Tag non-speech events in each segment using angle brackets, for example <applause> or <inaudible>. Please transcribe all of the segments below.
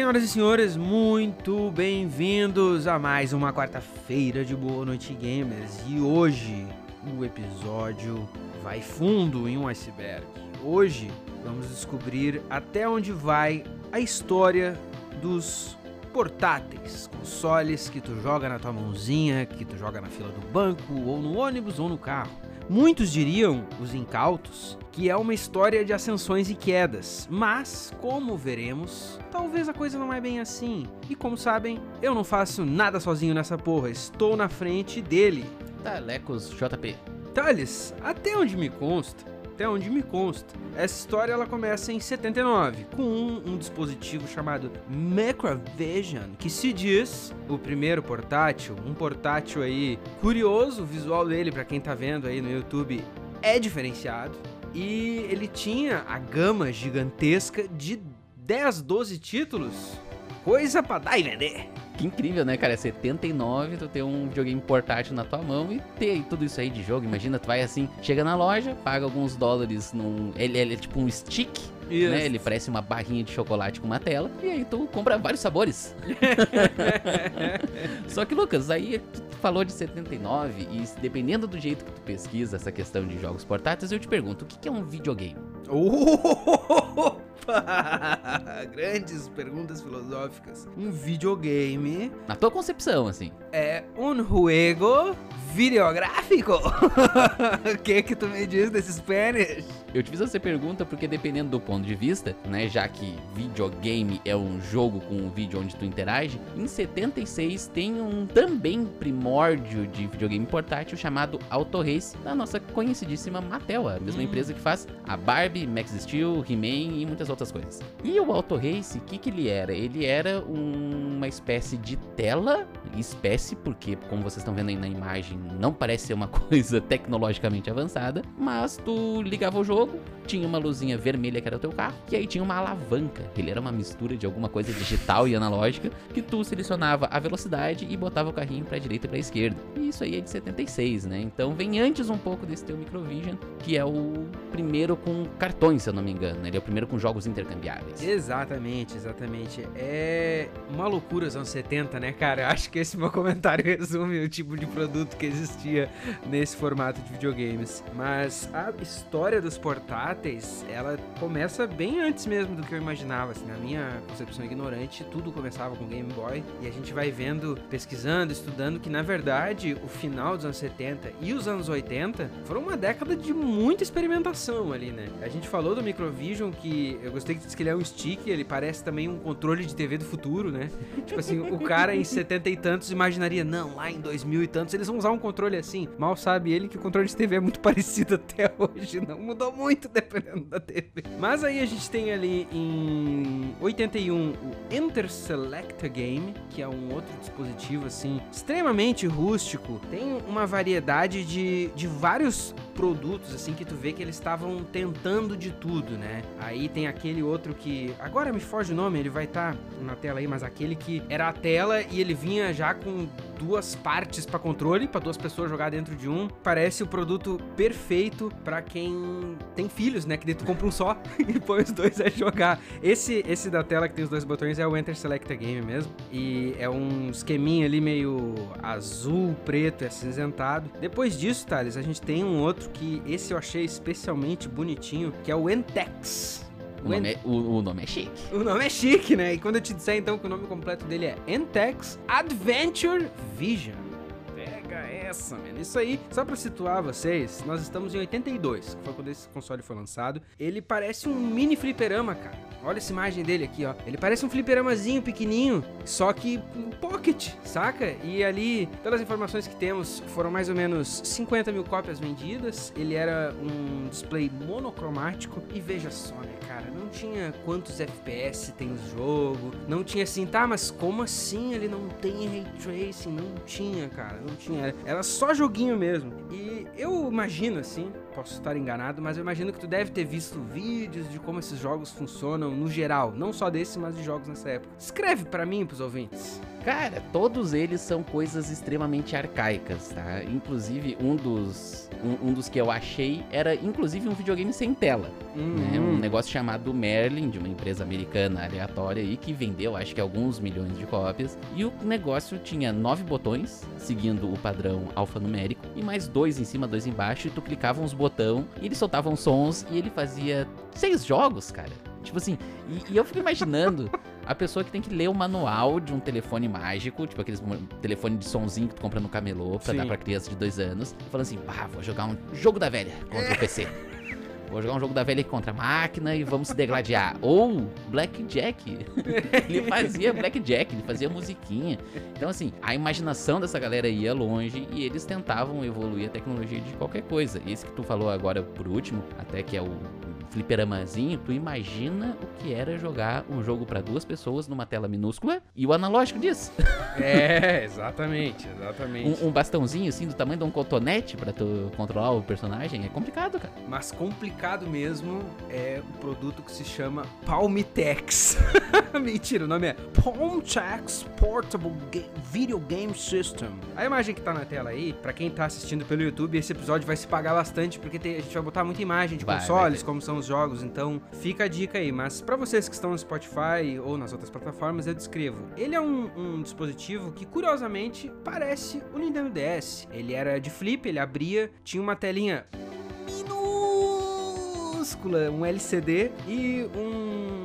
Senhoras e senhores, muito bem-vindos a mais uma quarta-feira de Boa Noite Gamers. E hoje o episódio vai fundo em um iceberg. Hoje vamos descobrir até onde vai a história dos portáteis, consoles que tu joga na tua mãozinha, que tu joga na fila do banco, ou no ônibus ou no carro. Muitos diriam, os incautos, que é uma história de ascensões e quedas, mas, como veremos, talvez a coisa não é bem assim. E como sabem, eu não faço nada sozinho nessa porra, estou na frente dele. Talecos JP. Thales, até onde me consta, até onde me consta, essa história ela começa em 79, com um, um dispositivo chamado Macrovision, que se diz o primeiro portátil, um portátil aí curioso, o visual dele para quem tá vendo aí no YouTube é diferenciado. E ele tinha a gama gigantesca de 10, 12 títulos, coisa para dar e vender. Que incrível, né, cara? 79, tu ter um videogame portátil na tua mão e ter tudo isso aí de jogo. Imagina, tu vai assim, chega na loja, paga alguns dólares num. Ele, ele é tipo um stick. Isso. Né? Ele parece uma barrinha de chocolate com uma tela. E aí tu compra vários sabores. <laughs> Só que, Lucas, aí tu falou de 79 e dependendo do jeito que tu pesquisa essa questão de jogos portáteis, eu te pergunto, o que que é um videogame? <laughs> Opa! <laughs> Grandes perguntas filosóficas. Um videogame Na tua concepção, assim. é um juego videográfico? <laughs> O que que tu me diz desse Spanish? Eu te fiz essa pergunta porque dependendo do ponto de vista, né, já que videogame é um jogo com um vídeo onde tu interage, em 76 tem um também primórdio de videogame portátil chamado Auto Race da nossa conhecidíssima Mattel, a mesma Hum. empresa que faz a Barbie, Max Steel, He-Man e muitas outras coisas. E o Auto Race, o que que ele era? Ele era um- uma espécie de tela, espécie porque como vocês estão vendo aí na imagem, não parece ser uma <laughs> coisa tecnologicamente avançada, mas tu ligava o jogo, tinha uma luzinha vermelha que era o teu carro, e aí tinha uma alavanca. Ele era uma mistura de alguma coisa digital e analógica, que tu selecionava a velocidade e botava o carrinho pra direita e pra esquerda. E isso aí é de 76, né? Então vem antes um pouco desse teu Microvision, que é o primeiro com cartões, se eu não me engano. né? Ele é o primeiro com jogos intercambiáveis. Exatamente, exatamente. É uma loucura os anos 70, né, cara? Acho que esse meu comentário <laughs> resume o tipo de produto que existia nesse formato de videogames. Mas a história dos portáteis, ela começa bem antes mesmo do que eu imaginava. Assim, na minha concepção ignorante, tudo começava com Game Boy. E a gente vai vendo, pesquisando, estudando, que na verdade o final dos anos 70 e os anos 80 foram uma década de muita experimentação ali, né? A gente falou do Microvision, que eu gostei que disse que ele é um stick, ele parece também um controle de TV do futuro, né? tipo assim, o cara em 70 e tantos imaginaria, não, lá em 2000 e tantos eles vão usar um controle assim. Mal sabe ele que o controle de TV é muito <laughs> parecido até hoje, não mudou muito dependendo da TV. Mas aí a gente tem ali em 81 o Interselecta Game, que é um outro dispositivo assim extremamente rústico. Tem uma variedade de, de vários produtos assim que tu vê que eles estavam tentando de tudo, né? Aí tem aquele outro que agora me foge o nome, ele vai estar na tela aí, mas aquele que era a tela e ele vinha já com duas partes para controle, para duas pessoas jogar dentro de um. Parece o produto perfeito para quem tem filhos, né? Que daí tu compra um só <laughs> e põe os dois a jogar. Esse esse da tela que tem os dois botões é o Enter Select Game mesmo. E é um esqueminha ali meio azul, preto, é acinzentado. Depois disso, Thales, a gente tem um outro que esse eu achei especialmente bonitinho, que é o Entex. O nome, é, o, o nome é chique. O nome é chique, né? E quando eu te disser então que o nome completo dele é Entex Adventure Vision. Pega essa, mano. Isso aí, só pra situar vocês, nós estamos em 82, que foi quando esse console foi lançado. Ele parece um mini fliperama, cara. Olha essa imagem dele aqui, ó. Ele parece um fliperamazinho pequenininho, só que um pocket, saca? E ali, pelas informações que temos, foram mais ou menos 50 mil cópias vendidas. Ele era um display monocromático. E veja só, né, cara? Não tinha quantos FPS tem o jogo. Não tinha assim, tá, mas como assim ele não tem ray tracing? Não tinha, cara. Não tinha. Era só joguinho mesmo. E eu imagino assim, posso estar enganado, mas eu imagino que tu deve ter visto vídeos de como esses jogos funcionam no geral, não só desses, mas de jogos nessa época. Escreve para mim, pros ouvintes. Cara, todos eles são coisas extremamente arcaicas, tá? Inclusive, um dos, um, um dos que eu achei era, inclusive, um videogame sem tela. Hum, Né? Um negócio chamado Merlin, de uma empresa americana aleatória aí, que vendeu, acho que alguns milhões de cópias. E o negócio tinha nove botões, seguindo o padrão alfanumérico, e mais dois em cima, dois embaixo, e tu clicava uns botão, e ele soltava uns sons, e ele fazia seis jogos, cara. Tipo assim, e, e eu fico imaginando a pessoa que tem que ler o manual de um telefone mágico, tipo aqueles telefone de sonzinho que tu compra no camelô pra Sim. dar pra criança de dois anos, falando assim, pá, vou jogar um jogo da velha contra o PC. <laughs> Vou jogar um jogo da velha contra a máquina e vamos se degladiar. Ou Blackjack. <laughs> ele fazia Blackjack, ele fazia musiquinha. Então, assim, a imaginação dessa galera ia longe e eles tentavam evoluir a tecnologia de qualquer coisa. Esse que tu falou agora por último, até que é o fliperamazinho, tu imagina o que era jogar um jogo pra duas pessoas numa tela minúscula e o analógico disso. É, exatamente, exatamente. Um, um bastãozinho assim do tamanho de um cotonete pra tu controlar o personagem é complicado, cara. Mas complicado mesmo é o produto que se chama Palmitex. <laughs> Mentira, o nome é Palmitex Portable Video Game System. A imagem que tá na tela aí, pra quem tá assistindo pelo YouTube, esse episódio vai se pagar bastante porque tem- a gente vai botar muita imagem de Vai, vai consoles, ter. como são os jogos, então fica a dica aí. Mas pra vocês que estão no Spotify ou nas outras plataformas, eu descrevo. Ele é um, um dispositivo que, curiosamente, parece o Nintendo DS. Ele era de flip, ele abria, tinha uma telinha minúscula, um LCD e um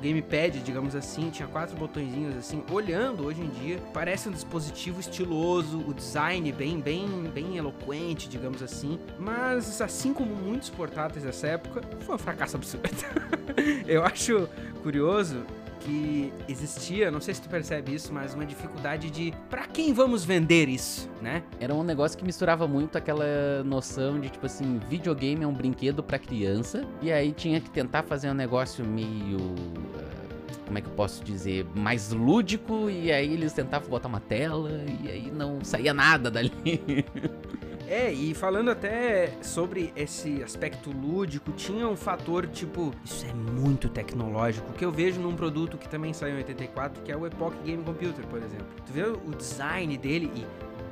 gamepad, digamos assim, tinha quatro botõezinhos assim. Olhando hoje em dia, parece um dispositivo estiloso, o design bem bem bem eloquente, digamos assim. Mas assim como muitos portáteis dessa época, foi um fracasso absurdo. <laughs> Eu acho curioso que existia, não sei se tu percebe isso, mas uma dificuldade de pra quem vamos vender isso, né? Era um negócio que misturava muito aquela noção de tipo assim, videogame é um brinquedo pra criança, e aí tinha que tentar fazer um negócio meio. ah, Como é que eu posso dizer? Mais lúdico, e aí eles tentavam botar uma tela, e aí não saía nada dali. <laughs> É, e falando até sobre esse aspecto lúdico, tinha um fator tipo, isso é muito tecnológico, que eu vejo num produto que também saiu em 84, que é o Epoch Game Computer, por exemplo. Tu vê o design dele e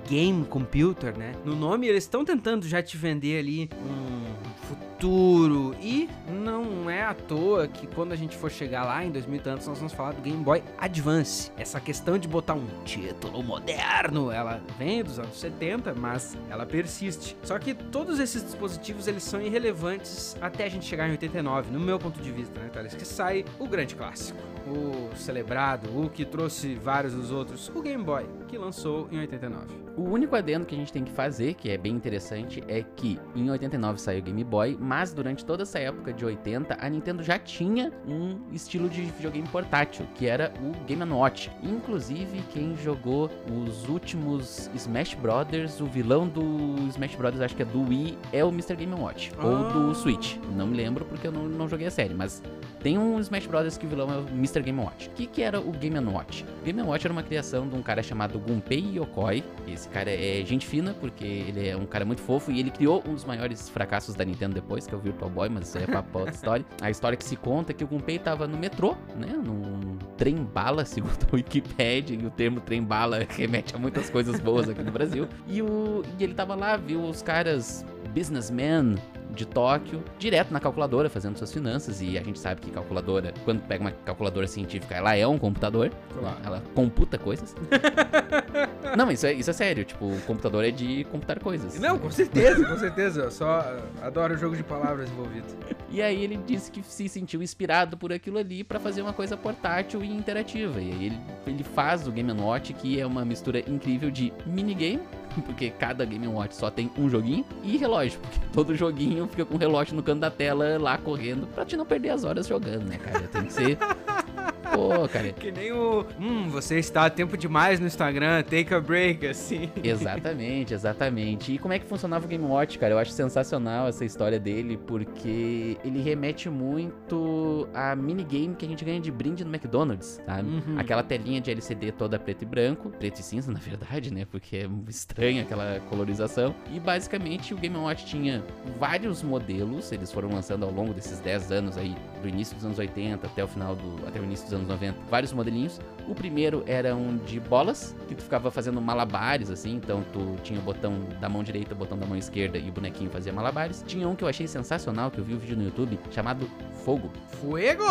Game Computer, né? No nome eles estão tentando já te vender ali um futuro e não é à toa que quando a gente for chegar lá em 2000 e tantos nós vamos falar do Game Boy Advance. Essa questão de botar um título moderno, ela vem dos anos 70, mas ela persiste. Só que todos esses dispositivos eles são irrelevantes até a gente chegar em 89, no meu ponto de vista, né, Thales? Que sai o grande clássico, o celebrado, o que trouxe vários dos outros, o Game Boy, que lançou em 89. O único adendo que a gente tem que fazer, que é bem interessante, é que em 89 saiu o Game Boy, mas durante toda essa época de 80, a Nintendo já tinha um estilo de videogame portátil, que era o Game Watch. Inclusive, quem jogou os últimos Smash Brothers, o vilão do Smash Brothers, acho que é do Wii, é o Mr. Game Watch, ou Ah. do Switch. Não me lembro porque eu não, não joguei a série, mas tem um Smash Brothers que o vilão é o Mr. Game Watch. O que, que era o Game Watch? O Game Watch era uma criação de um cara chamado Gunpei Yokoi. Esse cara é gente fina, porque ele é um cara muito fofo e ele criou um dos maiores fracassos da Nintendo depois, que é o Virtual Boy, mas isso aí é papo outra história. <laughs> A história que se conta é que o Gunpei tava no metrô, né? Num trem-bala, segundo a Wikipedia, e o termo trem-bala <laughs> remete a muitas coisas boas aqui no Brasil. E, o, e ele tava lá, viu os caras businessmen de Tóquio, direto na calculadora, fazendo suas finanças. E a gente sabe que calculadora, quando pega uma calculadora científica, ela é um computador. Claro. né? Ela computa coisas. <laughs> Não, isso é, isso é sério. Tipo, o computador é de computar coisas. Não, com certeza, com certeza. Eu só adoro o jogo de palavras envolvido. <laughs> E aí ele disse que se sentiu inspirado por aquilo ali pra fazer uma coisa portátil e interativa. E aí ele, ele faz o Game Watch, que é uma mistura incrível de minigame, <laughs> porque cada Game Watch só tem um joguinho, e relógio, porque todo joguinho fica com o relógio no canto da tela lá correndo pra te não perder as horas jogando, né, cara? Tem que ser. <laughs> Pô, cara. Que nem o. Hum, você está a tempo demais no Instagram, take a break, assim. Exatamente, exatamente. E como é que funcionava o Game Watch, cara? Eu acho sensacional essa história dele, porque ele remete muito a minigame que a gente ganha de brinde no McDonald's, sabe? Uhum. Aquela telinha de LCD toda preto e branco, preto e cinza, na verdade, né? Porque é estranha aquela colorização. E basicamente o Game Watch tinha vários modelos, eles foram lançando ao longo desses 10 anos aí, do início dos anos 80 até o final do. até o início dos anos 90, vários modelinhos. O primeiro era um de bolas, que tu ficava fazendo malabares, assim, então tu tinha o botão da mão direita, o botão da mão esquerda e o bonequinho fazia malabares. Tinha um que eu achei sensacional, que eu vi o vídeo no YouTube, chamado Fogo. Fuego!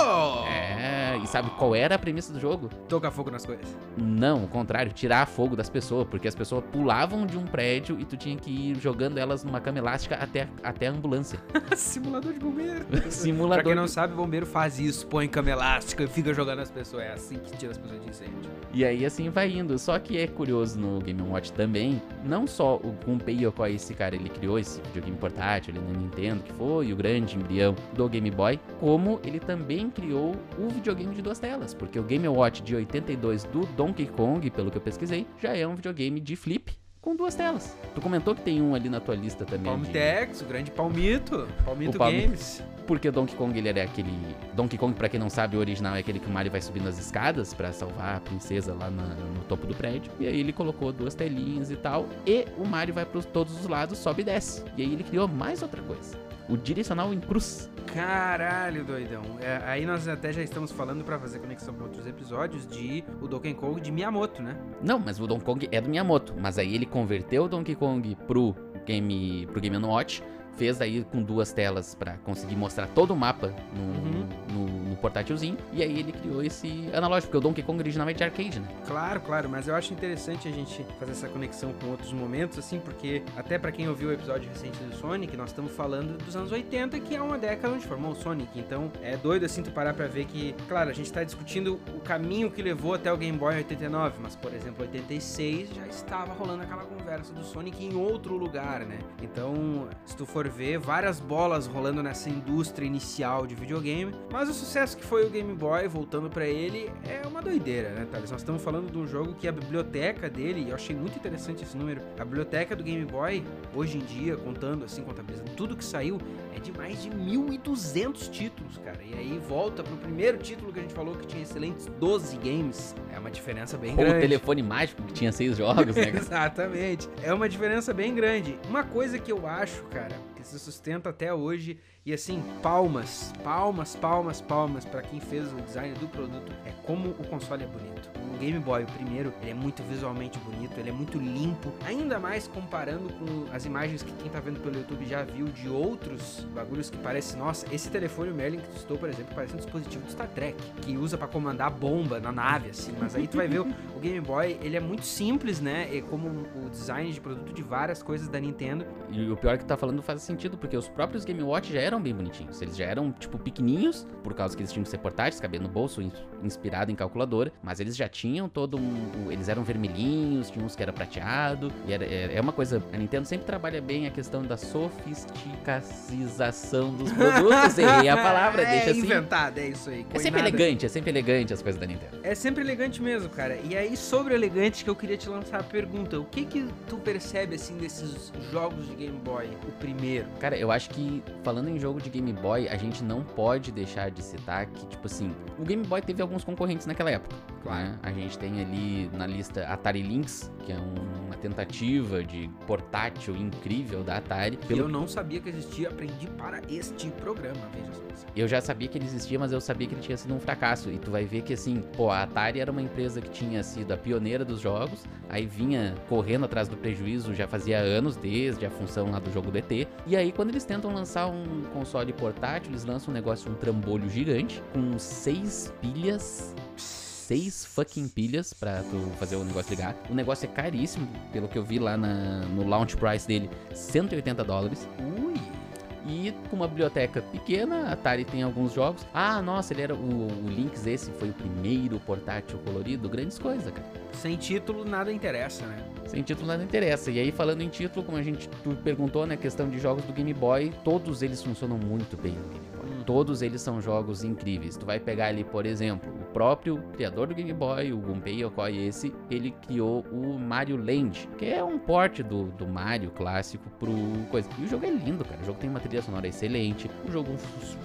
É, e sabe qual era a premissa do jogo? Tocar fogo nas coisas. Não, o contrário, tirar fogo das pessoas, porque as pessoas pulavam de um prédio e tu tinha que ir jogando elas numa cama elástica até, até a ambulância. <laughs> Simulador de bombeiro. <laughs> Simulador. Pra quem não sabe, bombeiro faz isso, põe cama elástica e fica jogando as pessoas. É assim que tira as pessoas de incêndio. E aí assim vai indo. Só que é curioso no Game Watch também, não só o Gunpei Yokoi, esse cara, ele criou esse videogame portátil ali na Nintendo, que foi o grande embrião do Game Boy, como ele também criou o videogame de duas telas, porque o Game Watch de 82 do Donkey Kong, pelo que eu pesquisei, já é um videogame de flip com duas telas. Tu comentou que tem um ali na tua lista também. de- Palmitex, o grande Palmito. Palmito O Palmi- Games. Porque o Donkey Kong ele era aquele. Donkey Kong, pra quem não sabe, o original é aquele que o Mario vai subindo as escadas pra salvar a princesa lá na- no topo do prédio. E aí ele colocou duas telinhas e tal. E o Mario vai por todos os lados, sobe e desce. E aí ele criou mais outra coisa. O direcional em cruz. Caralho, doidão. É, aí nós até já estamos falando pra fazer conexão com outros episódios de o Donkey Kong de Miyamoto, né? Não, mas o Donkey Kong é do Miyamoto. Mas aí ele converteu o Donkey Kong pro Game, pro game Watch. Fez aí com duas telas pra conseguir mostrar todo o mapa no, Uhum. no, no portátilzinho. E aí ele criou esse analógico, porque o Donkey Kong originalmente é de arcade, né? Claro, claro, mas eu acho interessante a gente fazer essa conexão com outros momentos, assim, porque até pra quem ouviu o episódio recente do Sonic, nós estamos falando dos anos 80, que é uma década onde formou o Sonic. Então é doido assim tu parar pra ver que, claro, a gente tá discutindo o caminho que levou até o Game Boy 89, mas por exemplo, 86 já estava rolando aquela conversa do Sonic em outro lugar, né? Então, se tu for ver, várias bolas rolando nessa indústria inicial de videogame, mas o sucesso que foi o Game Boy, voltando pra ele, é uma doideira, né, Thales? Nós estamos falando de um jogo que a biblioteca dele, e eu achei muito interessante esse número, a biblioteca do Game Boy, hoje em dia, contando assim, contabilizando tudo que saiu, é de mais de 1.200 títulos, cara. E aí volta pro primeiro título que a gente falou que tinha excelentes 12 games. É uma diferença bem Com o grande. telefone mágico que tinha seis jogos, né? cara? <laughs> Exatamente. É uma diferença bem grande. Uma coisa que eu acho, cara, que se sustenta até hoje, e assim, palmas, palmas, palmas, palmas pra quem fez o design do produto, é como o console é bonito. O Game Boy, o primeiro, ele é muito visualmente bonito, ele é muito limpo, ainda mais comparando com as imagens que quem tá vendo pelo YouTube já viu de outros bagulhos que parece, nossa, esse telefone o Merlin que citou, por exemplo, parece um dispositivo do Star Trek, que usa pra comandar bomba na nave, assim, mas aí tu vai ver o Game Boy, ele é muito simples, né? É como o design de produto de várias coisas da Nintendo. E o pior é que tu tá falando faz sentido, porque os próprios Game Watch já eram bem bonitinhos. Eles já eram, tipo, pequenininhos, por causa que eles tinham que ser portáteis, caber no bolso, ins- inspirado em calculadora. Mas eles já tinham todo um. Eles eram vermelhinhos, tinha uns que era prateado. E era, é, é uma coisa. A Nintendo sempre trabalha bem a questão da sofisticacização dos <laughs> produtos. Errei a palavra, é deixa assim. inventado, é isso aí. É sempre coinado. elegante, é sempre elegante as coisas da Nintendo. É sempre elegante mesmo, cara. E aí, sobre o elegante, que eu queria te lançar a pergunta: o que que tu percebe, assim, desses jogos de Game Boy? O primeiro. Cara, eu acho que falando em jogo de Game Boy, a gente não pode deixar de citar que, tipo assim, o Game Boy teve alguns concorrentes naquela época. Claro. né? A gente tem ali na lista Atari Lynx, que é um- uma tentativa de portátil incrível da Atari. Pelo eu não sabia que existia, aprendi para este programa, veja só. Eu já sabia que ele existia, mas eu sabia que ele tinha sido um fracasso. E tu vai ver que, assim, pô, a Atari era uma empresa que tinha sido a pioneira dos jogos, aí vinha correndo atrás do prejuízo já fazia anos, desde a função lá do jogo do ET. E aí, quando eles tentam lançar um console portátil, eles lançam um negócio, um trambolho gigante, com seis pilhas. Seis fucking pilhas pra tu fazer o negócio ligar. O negócio é caríssimo, pelo que eu vi lá na- no launch price dele, 180 dólares. Ui! E com uma biblioteca pequena, a Atari tem alguns jogos. Ah, nossa, ele era o, o Lynx esse foi o primeiro portátil colorido, grandes coisas, cara. Sem título, nada interessa, né? Sem título nada interessa. E aí falando em título, como a gente perguntou, né, questão de jogos do Game Boy, todos eles funcionam muito bem no Game Boy. Todos eles são jogos incríveis. Tu vai pegar ali, por exemplo, o próprio criador do Game Boy, o Gunpei Yokoi esse, ele criou o Mario Land, que é um porte do, do Mario clássico pro coisa. E o jogo é lindo, cara. O jogo tem uma trilha sonora excelente, o jogo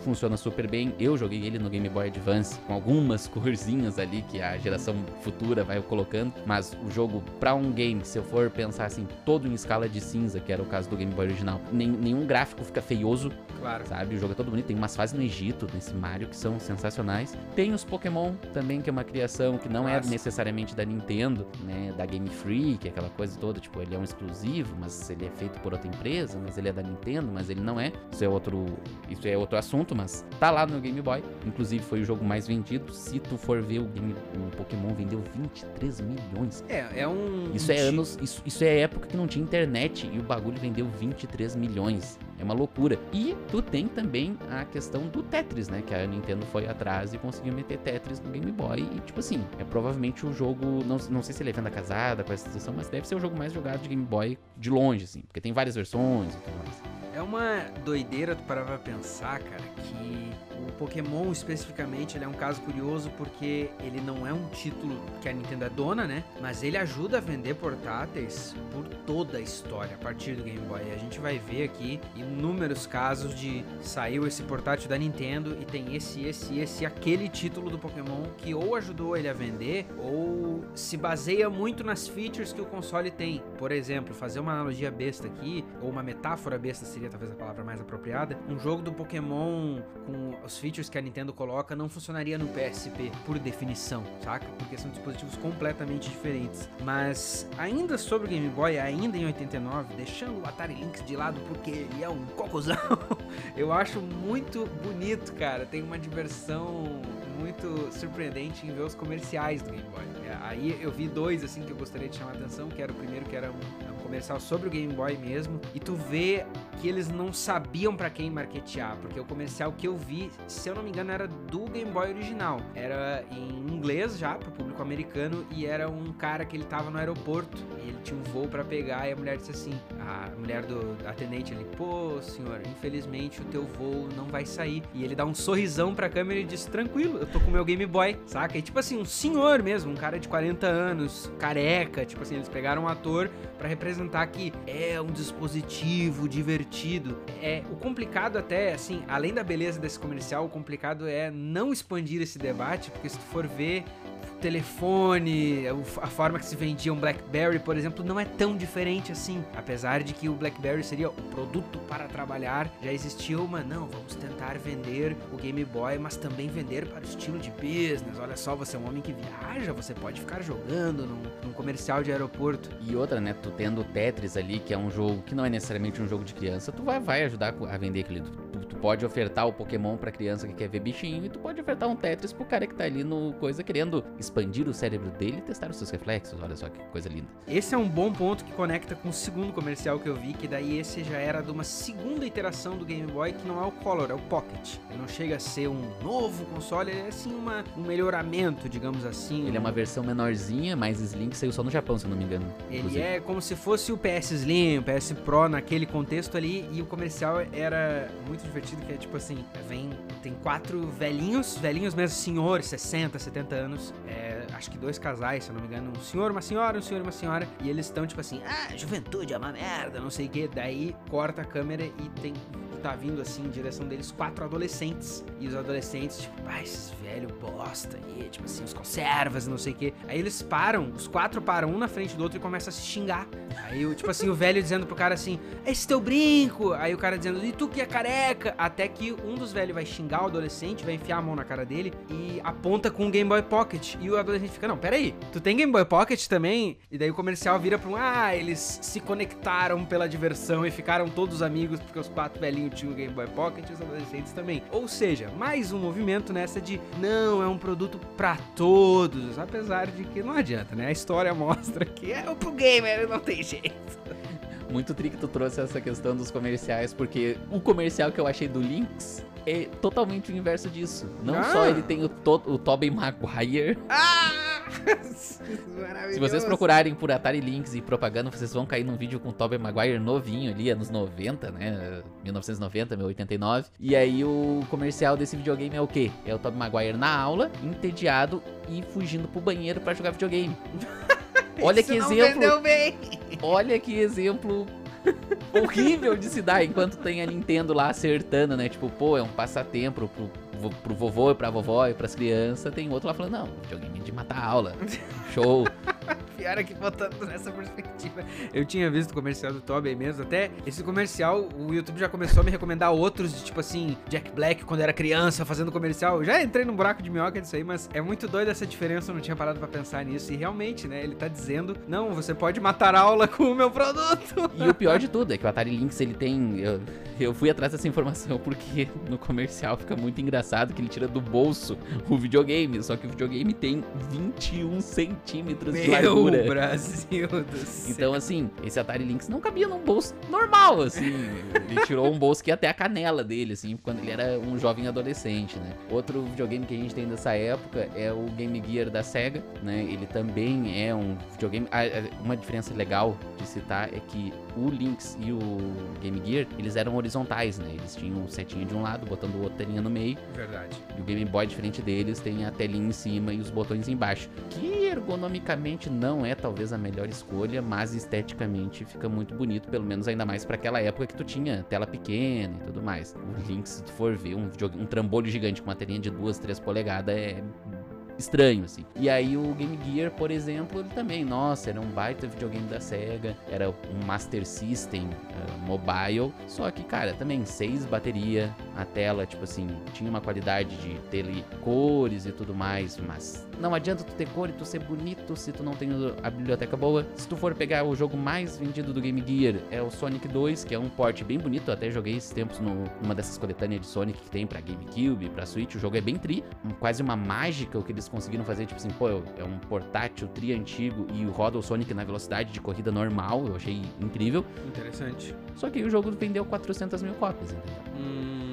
funciona super bem. Eu joguei ele no Game Boy Advance com algumas <laughs> corzinhas ali que a geração futura vai colocando, mas o jogo para um game, se eu for pensar assim, todo em escala de cinza, que era o caso do Game Boy original, nem, nenhum gráfico fica feioso, Claro. sabe? O jogo é todo bonito, tem umas fases no Egito nesse Mario que são sensacionais. Tem os Pokémon também, que é uma criação que não é Clássico. necessariamente da Nintendo, né? Da Game Freak, aquela coisa toda, tipo, ele é um exclusivo, mas ele é feito por outra empresa, mas ele é da Nintendo, mas ele não é. Isso é outro, isso é outro assunto, mas tá lá no Game Boy. Inclusive foi o jogo mais vendido. Se tu for ver o, game, o Pokémon vendeu 23 milhões. É, é um. Isso é anos, isso, isso é época que não tinha internet e o bagulho vendeu 23 milhões. É uma loucura. E tu tem também a questão do Tetris, né? Que a Nintendo foi atrás e conseguiu meter Tetris no Game Boy. E, tipo assim, é provavelmente o jogo. Não, não sei se ele é venda casada com essa situação, mas deve ser o jogo mais jogado de Game Boy de longe, assim. Porque tem várias versões e tudo mais. É uma doideira tu parar pra pensar, cara, que o Pokémon especificamente ele é um caso curioso porque ele não é um título que a Nintendo é dona, né? Mas ele ajuda a vender portáteis por toda a história a partir do Game Boy. A gente vai ver aqui inúmeros casos de saiu esse portátil da Nintendo e tem esse, esse, esse, aquele título do Pokémon que ou ajudou ele a vender ou se baseia muito nas features que o console tem. Por exemplo, fazer uma analogia besta aqui, ou uma metáfora besta seria talvez a palavra mais apropriada. Um jogo do Pokémon com os features que a Nintendo coloca não funcionaria no PSP, por definição, saca? Porque são dispositivos completamente diferentes. Mas ainda sobre o Game Boy, ainda em 89, deixando o Atari Lynx de lado porque ele é um cocôzão, <laughs> eu acho muito bonito, cara. Tem uma diversão muito surpreendente em ver os comerciais do Game Boy. Aí eu vi dois assim que eu gostaria de chamar a atenção, que era o primeiro que era um comercial sobre o Game Boy mesmo, e tu vê que eles não sabiam pra quem marketear, porque o comercial que eu vi, se eu não me engano, era do Game Boy original. Era em inglês já pro público americano e era um cara que ele tava no aeroporto e ele tinha um voo pra pegar e a mulher disse assim, a mulher do atendente ali, pô, senhor, infelizmente o teu voo não vai sair. E ele dá um sorrisão pra câmera e diz: "Tranquilo, eu tô com meu Game Boy", saca? E tipo assim, um senhor mesmo, um cara de 40 anos, careca, tipo assim, eles pegaram um ator pra representar que é um dispositivo divertido. É o complicado até, assim, além da beleza desse comercial, o complicado é não expandir esse debate, porque se tu for ver telefone, a forma que se vendia um BlackBerry, por exemplo, não é tão diferente assim. Apesar de que o BlackBerry seria o produto para trabalhar, já existia uma, não, vamos tentar vender o Game Boy, mas também vender para o estilo de business. Olha só, você é um homem que viaja, você pode ficar jogando num, num comercial de aeroporto. E outra, né? Tu tendo Tetris ali, que é um jogo que não é necessariamente um jogo de criança, tu vai, vai ajudar a vender aquele. Pode ofertar o Pokémon pra criança que quer ver bichinho, e tu pode ofertar um Tetris pro cara que tá ali no coisa querendo expandir o cérebro dele e testar os seus reflexos. Olha só que coisa linda. Esse é um bom ponto que conecta com o segundo comercial que eu vi, que daí esse já era de uma segunda iteração do Game Boy, que não é o Color, é o Pocket. Ele não chega a ser um novo console, ele é assim uma, um melhoramento, digamos assim. Ele é uma versão menorzinha, mais slim, que saiu só no Japão, se eu não me engano. Ele inclusive. é como se fosse o PS Slim, o PS Pro naquele contexto ali, e o comercial era muito divertido, que é tipo assim, vem, tem quatro velhinhos, velhinhos mesmo, senhores, 60, 70 anos, é, acho que dois casais, se eu não me engano, um senhor, uma senhora, um senhor e uma senhora, e eles estão tipo assim, ah, juventude é uma merda, não sei o que, daí corta a câmera e tem, tá vindo assim, em direção deles, quatro adolescentes, e os adolescentes, tipo, ah, esses velho bosta aí, tipo assim, os conservas, não sei o que, aí eles param, os quatro param um na frente do outro e começam a se xingar, aí, tipo assim, o velho dizendo pro cara assim, esse teu brinco, aí o cara dizendo, e tu que é careca, até que um dos velhos vai xingar o adolescente, vai enfiar a mão na cara dele e aponta com o Game Boy Pocket, e o adolescente fica, não, peraí, tu tem Game Boy Pocket também? E daí o comercial vira pra um, ah, eles se conectaram pela diversão e ficaram todos amigos porque os quatro velhinhos tinham o Game Boy Pocket e os adolescentes também. Ou seja, mais um movimento nessa de, não, é um produto pra todos, apesar de que não adianta, né? A história <laughs> mostra que é o pro gamer, não tem jeito. Muito tri que tu trouxe essa questão dos comerciais, porque o comercial que eu achei do Lynx é totalmente o inverso disso. Não Ah. só ele tem o, to o Tobey Maguire, Ah! <laughs> Se vocês procurarem por Atari Lynx e propaganda, vocês vão cair num vídeo com o Tobey Maguire novinho ali, anos 90, né? 1990, 1989. E aí o comercial desse videogame é o quê? É o Tobey Maguire na aula, entediado e fugindo pro banheiro para jogar videogame. <laughs> Olha que exemplo. Olha que exemplo <laughs> horrível de se dar enquanto tem a Nintendo lá acertando, né? Tipo, pô, é um passatempo pro, pro vovô e pra vovó e pras crianças. Tem outro lá falando, não, videogame de matar aula. <laughs> Show. Pior é que botando nessa perspectiva. Eu tinha visto o comercial do Tobey mesmo. Até esse comercial, o YouTube já começou a me recomendar outros, de tipo assim, Jack Black quando era criança fazendo comercial. Eu já entrei num buraco de minhoca disso aí, mas é muito doido essa diferença. Eu não tinha parado pra pensar nisso. E realmente, né? Ele tá dizendo: não, você pode matar aula com o meu produto. E o pior de tudo é que o Atari Lynx ele tem. Eu, eu fui atrás dessa informação porque no comercial fica muito engraçado que ele tira do bolso o videogame. Só que o videogame tem 21 centímetros meu de largura. Brasil do céu. Então, assim, esse Atari Lynx não cabia num bolso normal, assim. Ele tirou um bolso que ia até a canela dele, assim, quando ele era um jovem adolescente, né? Outro videogame que a gente tem dessa época é o Game Gear da SEGA, né? Ele também é um videogame. Uma diferença legal de citar é que o Lynx e o Game Gear, eles eram horizontais, né? Eles tinham um setinha de um lado, botando o outro telinha no meio. Verdade. E o Game Boy, diferente deles, tem a telinha em cima e os botões embaixo. Que ergonomicamente não é talvez a melhor escolha, mas esteticamente fica muito bonito, pelo menos ainda mais para aquela época que tu tinha tela pequena e tudo mais. O Lynx, se tu for ver um, um trambolho gigante com uma telinha de 2, 3 polegadas, é estranho, assim. E aí o Game Gear, por exemplo, ele também, nossa, era um baita videogame da SEGA, era um Master System uh, mobile, só que, cara, também seis bateria, a tela, tipo assim, tinha uma qualidade de ter cores e tudo mais, mas não adianta tu ter cor e tu ser bonito se tu não tem a biblioteca boa. Se tu for pegar o jogo mais vendido do Game Gear, é o Sonic 2, que é um port bem bonito, eu até joguei esses tempos numa dessas coletâneas de Sonic que tem pra GameCube, pra Switch, o jogo é bem tri, quase uma mágica o que eles conseguiram fazer, tipo assim, pô, é um portátil tri antigo e roda o Sonic na velocidade de corrida normal, eu achei incrível. Interessante. Só que o jogo vendeu 400 mil cópias, entendeu? Hum,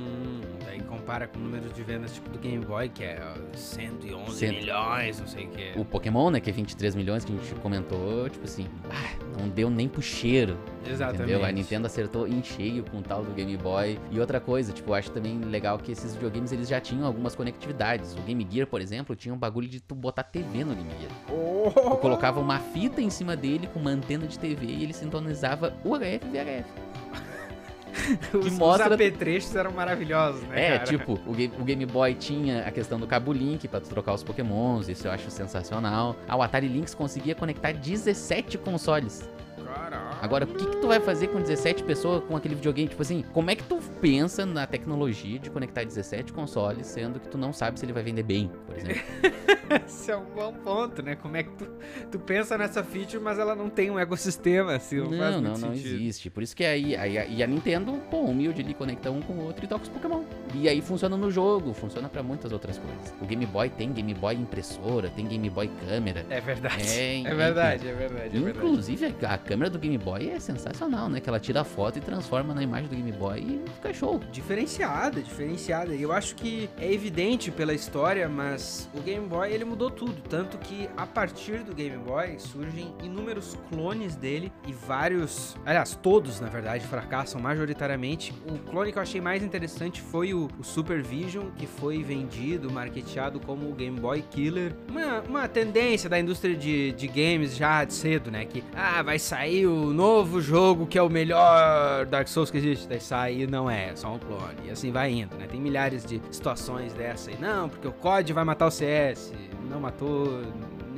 compara com o número de vendas tipo do Game Boy, que é 111 Cento... milhões, não sei o que. O Pokémon, né, que é 23 milhões, que a gente comentou, tipo assim, ah, não deu nem pro cheiro. Exatamente. Entendeu? A Nintendo acertou em cheio com o tal do Game Boy. E outra coisa, tipo, eu acho também legal que esses videogames eles já tinham algumas conectividades. O Game Gear, por exemplo, tinha um bagulho de tu botar TV no Game Gear. Oh. Tu colocava uma fita em cima dele com uma antena de TV e ele sintonizava UHF e VHF. <laughs> que mostra... Os apetrechos eram maravilhosos, né, É, cara? tipo, o Game, o Game Boy tinha a questão do cabo Link pra tu trocar os pokémons, isso eu acho sensacional. Ah, o Atari Lynx conseguia conectar 17 consoles. Caraca. Agora, o que, que tu vai fazer com 17 pessoas com aquele videogame? Tipo assim, como é que tu pensa na tecnologia de conectar 17 consoles, sendo que tu não sabe se ele vai vender bem, por exemplo? <laughs> Esse é um bom ponto, né? Como é que tu, tu pensa nessa feature, mas ela não tem um ecossistema, assim, não, não faz não, muito não sentido. existe. Por isso que aí, aí, a Nintendo, pô, humilde ali, conecta um com o outro e toca os Pokémon. E aí funciona no jogo, funciona pra muitas outras coisas. O Game Boy tem Game Boy impressora, tem Game Boy câmera. É verdade. É, É verdade, é verdade, é verdade. Inclusive, a câmera do Game Boy é sensacional, né? Que ela tira a foto e transforma na imagem do Game Boy e fica show. Diferenciada, diferenciada. E eu acho que é evidente pela história, mas o Game Boy ele mudou tudo. Tanto que a partir do Game Boy surgem inúmeros clones dele e vários. Aliás, todos na verdade fracassam majoritariamente. O clone que eu achei mais interessante foi o, o Super Vision, que foi vendido, marketeado como o Game Boy Killer. Uma, uma tendência da indústria de, de games já de cedo, né? Que ah, vai sair o novo jogo que é o melhor Dark Souls que existe. Daí sai e não é, é só um clone. E assim vai indo, né? Tem milhares de situações dessa aí. Não, porque o COD vai matar o CS. Não matou,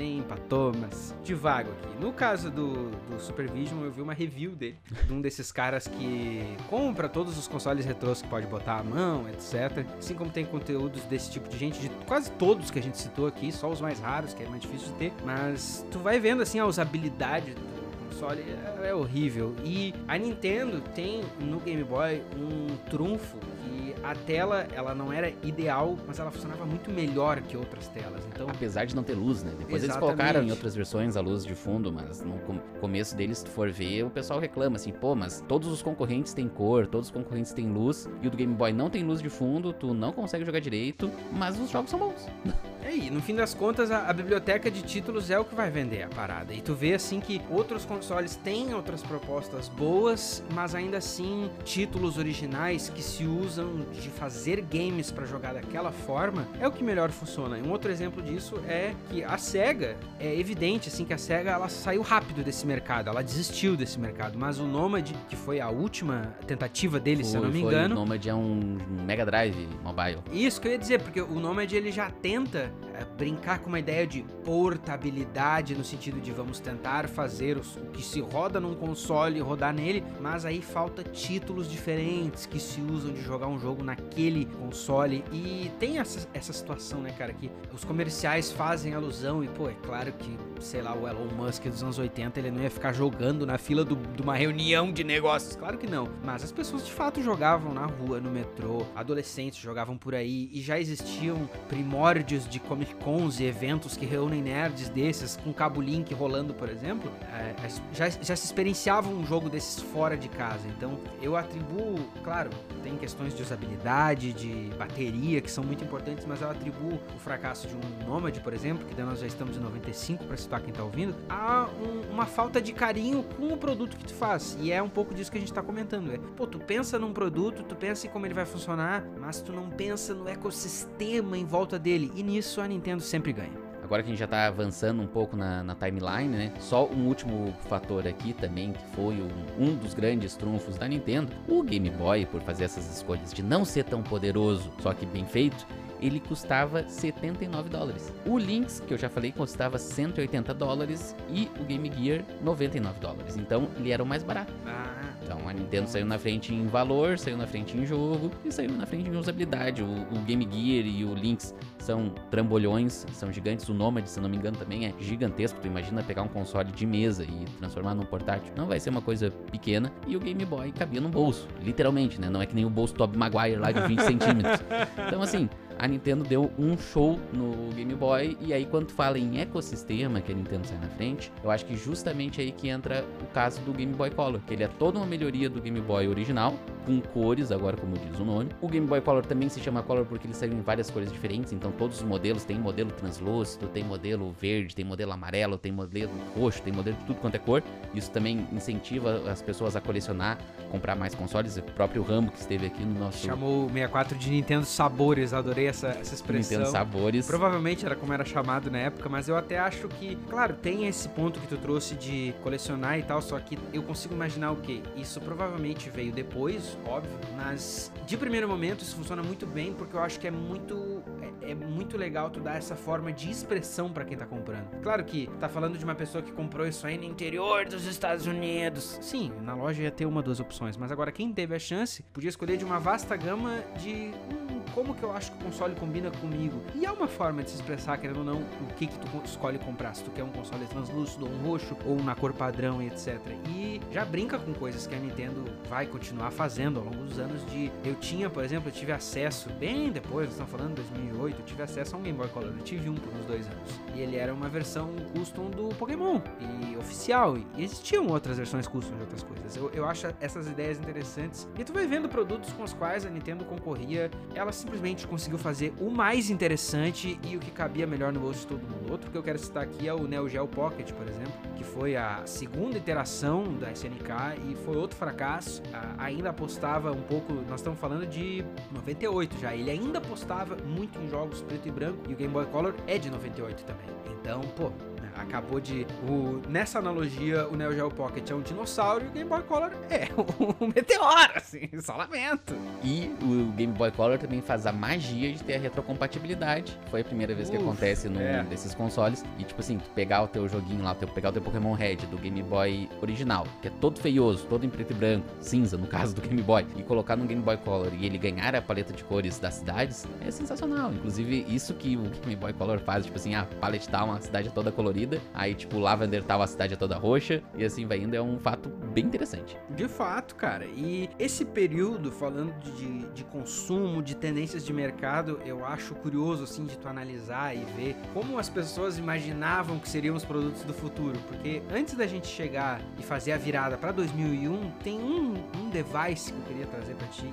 nem empatou, mas devago aqui. No caso do, do Super Vision, eu vi uma review dele, de um desses caras que compra todos os consoles retrôs que pode botar à mão, etc. Assim como tem conteúdos desse tipo de gente, de quase todos que a gente citou aqui, só os mais raros, que é mais difícil de ter. Mas tu vai vendo assim a usabilidade do console é, é horrível. E a Nintendo tem no Game Boy um trunfo que a tela, ela não era ideal, mas ela funcionava muito melhor que outras telas. Então, Apesar de não ter luz, né? Depois eles Exatamente. colocaram em outras versões a luz de fundo, mas no com- começo deles, se tu for ver, o pessoal reclama assim, pô, mas todos os concorrentes têm cor, todos os concorrentes têm luz, e o do Game Boy não tem luz de fundo, tu não consegue jogar direito, mas os jogos são bons. <laughs> É, e no fim das contas, a, a biblioteca de títulos é o que vai vender a parada. E tu vê assim que outros consoles têm outras propostas boas, mas ainda assim títulos originais que se usam de fazer games pra jogar daquela forma é o que melhor funciona. Um outro exemplo disso é que a Sega é evidente assim que a Sega ela saiu rápido desse mercado, ela desistiu desse mercado, mas o Nomad, que foi a última tentativa dele, se eu Foi- não me foi, engano, O Nomad é um Mega Drive mobile. isso que eu ia dizer, porque o Nomad ele já tenta brincar com uma ideia de portabilidade no sentido de vamos tentar fazer o que se roda num console rodar nele, mas aí falta títulos diferentes que se usam de jogar um jogo naquele console. E tem essa, essa situação, né, cara, que os comerciais fazem alusão e pô, é claro que, sei lá, o Elon Musk dos anos 80 ele não ia ficar jogando na fila do- de uma reunião de negócios, claro que não, mas as pessoas de fato jogavam na rua, no metrô, adolescentes jogavam por aí e já existiam primórdios de Comic Cons e eventos que reúnem nerds desses, com cabo link rolando, por exemplo, é, já, já se experienciava um jogo desses fora de casa. Então eu atribuo, claro, tem questões de usabilidade, de bateria que são muito importantes, mas eu atribuo o fracasso de um Nomad, por exemplo, que daí nós já estamos em 95 para citar quem tá ouvindo, a um- uma falta de carinho com o produto que tu faz. E é um pouco disso que a gente tá comentando. É, pô, tu pensa num produto, tu pensa em como ele vai funcionar, mas tu não pensa no ecossistema em volta dele. E nisso a Nintendo sempre ganha. Agora que a gente já tá avançando um pouco na, na timeline, né? Só um último fator aqui também, que foi um, um dos grandes trunfos da Nintendo. O Game Boy, por fazer essas escolhas de não ser tão poderoso, só que bem feito, ele custava 79 dólares. O Lynx, que eu já falei, custava 180 dólares e o Game Gear 99 dólares. Então ele era o mais barato. Ah, Então a Nintendo saiu na frente em valor, saiu na frente em jogo e saiu na frente em usabilidade. O, o Game Gear e o Lynx são trambolhões, são gigantes. O Nomad, se não me engano, também é gigantesco. Tu imagina pegar um console de mesa e transformar num portátil. Não vai ser uma coisa pequena. E o Game Boy cabia no bolso, literalmente, né? Não é que nem o bolso Tobey Maguire lá de 20 <laughs> centímetros. Então, assim, a Nintendo deu um show no Game Boy. E aí, quando fala em ecossistema que a Nintendo sai na frente, eu acho que justamente aí que entra o caso do Game Boy Color, que ele é toda uma melhoria do Game Boy original, com cores, agora como diz o nome. O Game Boy Color também se chama Color porque ele saiu em várias cores diferentes, então todos os modelos tem modelo translúcido, tem modelo verde, tem modelo amarelo, tem modelo roxo, tem modelo de tudo quanto é cor. Isso também incentiva as pessoas a colecionar, comprar mais consoles. O próprio Rambo que esteve aqui no nosso chamou o 64 de Nintendo Sabores, adorei essa, essa expressão. Nintendo Sabores. Provavelmente era como era chamado na época, mas eu até acho que, claro, tem esse ponto que tu trouxe de colecionar e tal, só que eu consigo imaginar o que isso provavelmente veio depois, óbvio, mas de primeiro momento isso funciona muito bem porque eu acho que é muito é, é muito legal tu dar essa forma de expressão pra quem tá comprando. Claro que tá falando de uma pessoa que comprou isso aí no interior dos Estados Unidos. Sim, na loja ia ter uma duas opções, mas agora quem teve a chance podia escolher de uma vasta gama de hum, como que eu acho que o console combina comigo. E é uma forma de se expressar, querendo ou não, o que que tu co- escolhe comprar. Se tu quer um console translúcido, ou um roxo, ou na cor padrão e etc. E já brinca com coisas que a Nintendo vai continuar fazendo ao longo dos anos de... Eu tinha, por exemplo, eu tive acesso, bem depois, nós estamos falando de 2008, eu tive acesso a um Game Boy Color. Eu tive um por uns dois anos. E ele era uma versão custom do Pokémon, e oficial. E existiam outras versões custom de outras coisas. Eu, eu acho essas ideias interessantes. E tu vai vendo produtos com os quais a Nintendo concorria, ela simplesmente conseguiu fazer o mais interessante e o que cabia melhor no bolso de todo mundo. Outro que eu quero citar aqui é o Neo Geo Pocket, por exemplo, que foi a segunda iteração da SNK e foi outro fracasso. Ah, ainda apostava um pouco, nós estamos falando de 98 já, ele ainda apostava muito em jogos preto e branco e o Game Boy Color é de 98 também. Então, pô, acabou de. O, nessa analogia, o Neo Geo Pocket é um dinossauro e o Game Boy Color é <laughs> um meteoro, assim, só lamento. E o Game Boy Color também faz a magia de ter a retrocompatibilidade. Foi a primeira vez que Uf, acontece num é. desses consoles. E tipo assim, tu pegar o teu joguinho lá, tu pegar o teu Pokémon Red do Game Boy original, que é todo feioso, todo em preto e branco, cinza no caso do Game Boy, e colocar no Game Boy Color e ele ganhar a paleta de cores das cidades, é sensacional. Inclusive, isso que o Game Boy Color faz, tipo assim, a Palette Town, a cidade toda colorida colorida. Aí, tipo, Lavender tal, a cidade é toda roxa. E assim vai indo. É um fato bem interessante. De fato, cara. E esse período, falando de, de consumo, de tendências de mercado, eu acho curioso, assim, de tu analisar e ver como as pessoas imaginavam que seriam os produtos do futuro. Porque antes da gente chegar e fazer a virada para 2001, tem um, um device que eu queria trazer para ti,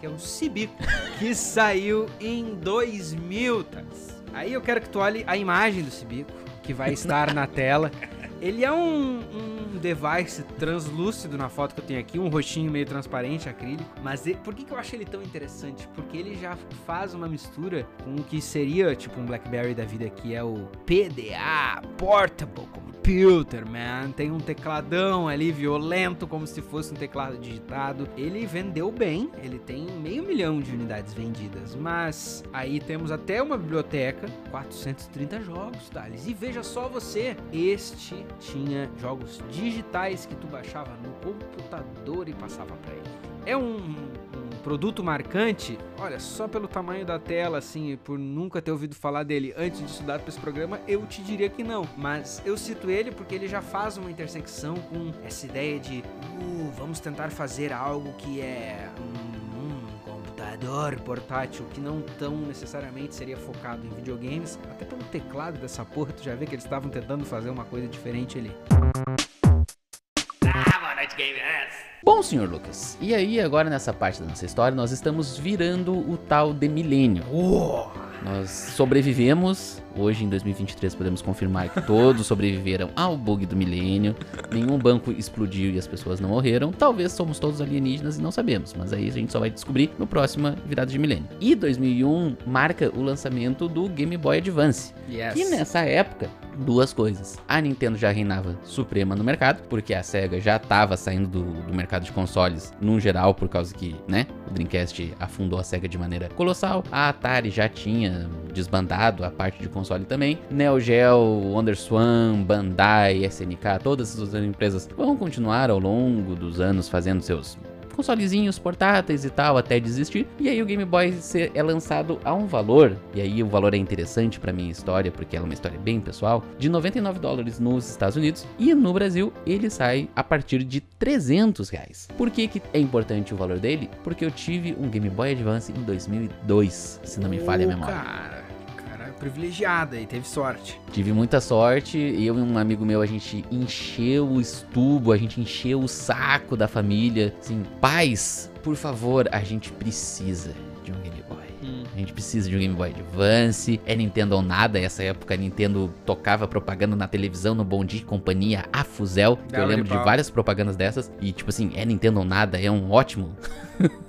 que é o Cibico, <laughs> que saiu em 2000, Thales. Aí eu quero que tu olhe a imagem do Cibico, que vai estar na tela. Ele é um, um, device translúcido na foto que eu tenho aqui, um roxinho meio transparente, acrílico. Mas ele, por que, que eu acho ele tão interessante? Porque ele já faz uma mistura com o que seria tipo um BlackBerry da vida, que é o PDA, Portable Computer, man. Tem um tecladão ali violento, como se fosse um teclado digitado. Ele vendeu bem, ele tem meio milhão de unidades vendidas. Mas aí temos até uma biblioteca, 430 jogos, Thales. E veja só você, este tinha jogos digitais que tu baixava no computador e passava para ele. É um, um, produto marcante, olha, só pelo tamanho da tela, assim, e por nunca ter ouvido falar dele antes de estudar para esse programa, eu te diria que não. Mas eu cito ele porque ele já faz uma intersecção com essa ideia de, uh, vamos tentar fazer algo que é um, computador portátil que não tão necessariamente seria focado em videogames. Até pelo teclado dessa porra, tu já vê que eles estavam tentando fazer uma coisa diferente ali. Bom, senhor Lucas, e aí agora nessa parte da nossa história nós estamos virando o tal de milênio. Nós sobrevivemos Hoje, em 2023, podemos confirmar que todos <laughs> sobreviveram ao bug do milênio. Nenhum banco explodiu e as pessoas não morreram. Talvez somos todos alienígenas e não sabemos, mas aí a gente só vai descobrir no próximo virada de milênio. E 2001 marca o lançamento do Game Boy Advance. Yes. E nessa época, duas coisas. A Nintendo já reinava suprema no mercado, porque a SEGA já estava saindo do, do, mercado de consoles no geral, por causa que, né, o Dreamcast afundou a SEGA de maneira colossal. A Atari já tinha desbandado a parte de console também. Neo Geo, WonderSwan, Bandai, SNK, todas essas empresas vão continuar ao longo dos anos fazendo seus consolezinhos portáteis e tal, até desistir. E aí o Game Boy é lançado a um valor, e aí o valor é interessante para minha história, porque ela é uma história bem pessoal, de 99 dólares nos Estados Unidos, e no Brasil ele sai a partir de 300 reais. Por que, que é importante o valor dele? Porque eu tive um Game Boy Advance em 2002, se não me falha a memória. Cara privilegiada e teve sorte. Tive muita sorte. Eu e um amigo meu, a gente encheu o estubo, a gente encheu o saco da família. Assim, pais, por favor, a gente precisa de um Game Boy. Hum. A gente precisa de um Game Boy Advance. É Nintendo ou nada. Essa época a Nintendo tocava propaganda na televisão, no Bom Dia Companhia, a Fuzel. Eu lembro de várias propagandas dessas. E tipo assim, é Nintendo ou nada. É um ótimo <laughs>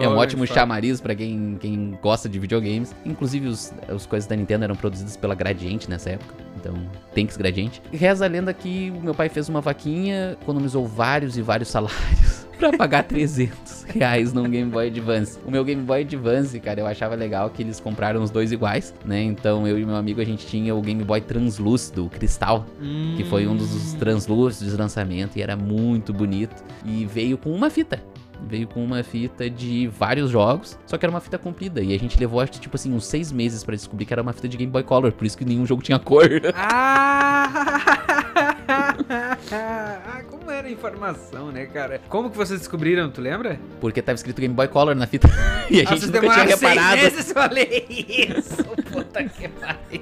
é um ótimo chamariz para quem, quem gosta de videogames. Inclusive, os, as coisas da Nintendo eram produzidas pela Gradiente nessa época. Então, Tanks Gradiente. Reza a lenda que meu pai fez uma vaquinha, economizou vários e vários <laughs> salários para pagar 300 reais num Game Boy Advance. O meu Game Boy Advance, cara, eu achava legal que eles compraram os dois iguais, né? Então eu e meu amigo a gente tinha o Game Boy translúcido, o Cristal, hum. que foi um dos translúcidos de lançamento e era muito bonito. E veio com uma fita veio com uma fita de vários jogos, só que era uma fita comprida. E a gente levou, acho que, tipo assim, uns seis meses para descobrir que era uma fita de Game Boy Color, por isso que nenhum jogo tinha cor. <laughs> <laughs> Ah! como era a informação, né, cara? Como que vocês descobriram, tu lembra? Porque tava escrito Game Boy Color na fita. <laughs> e a gente nunca tinha reparado. Seis meses falei isso, puta que pariu.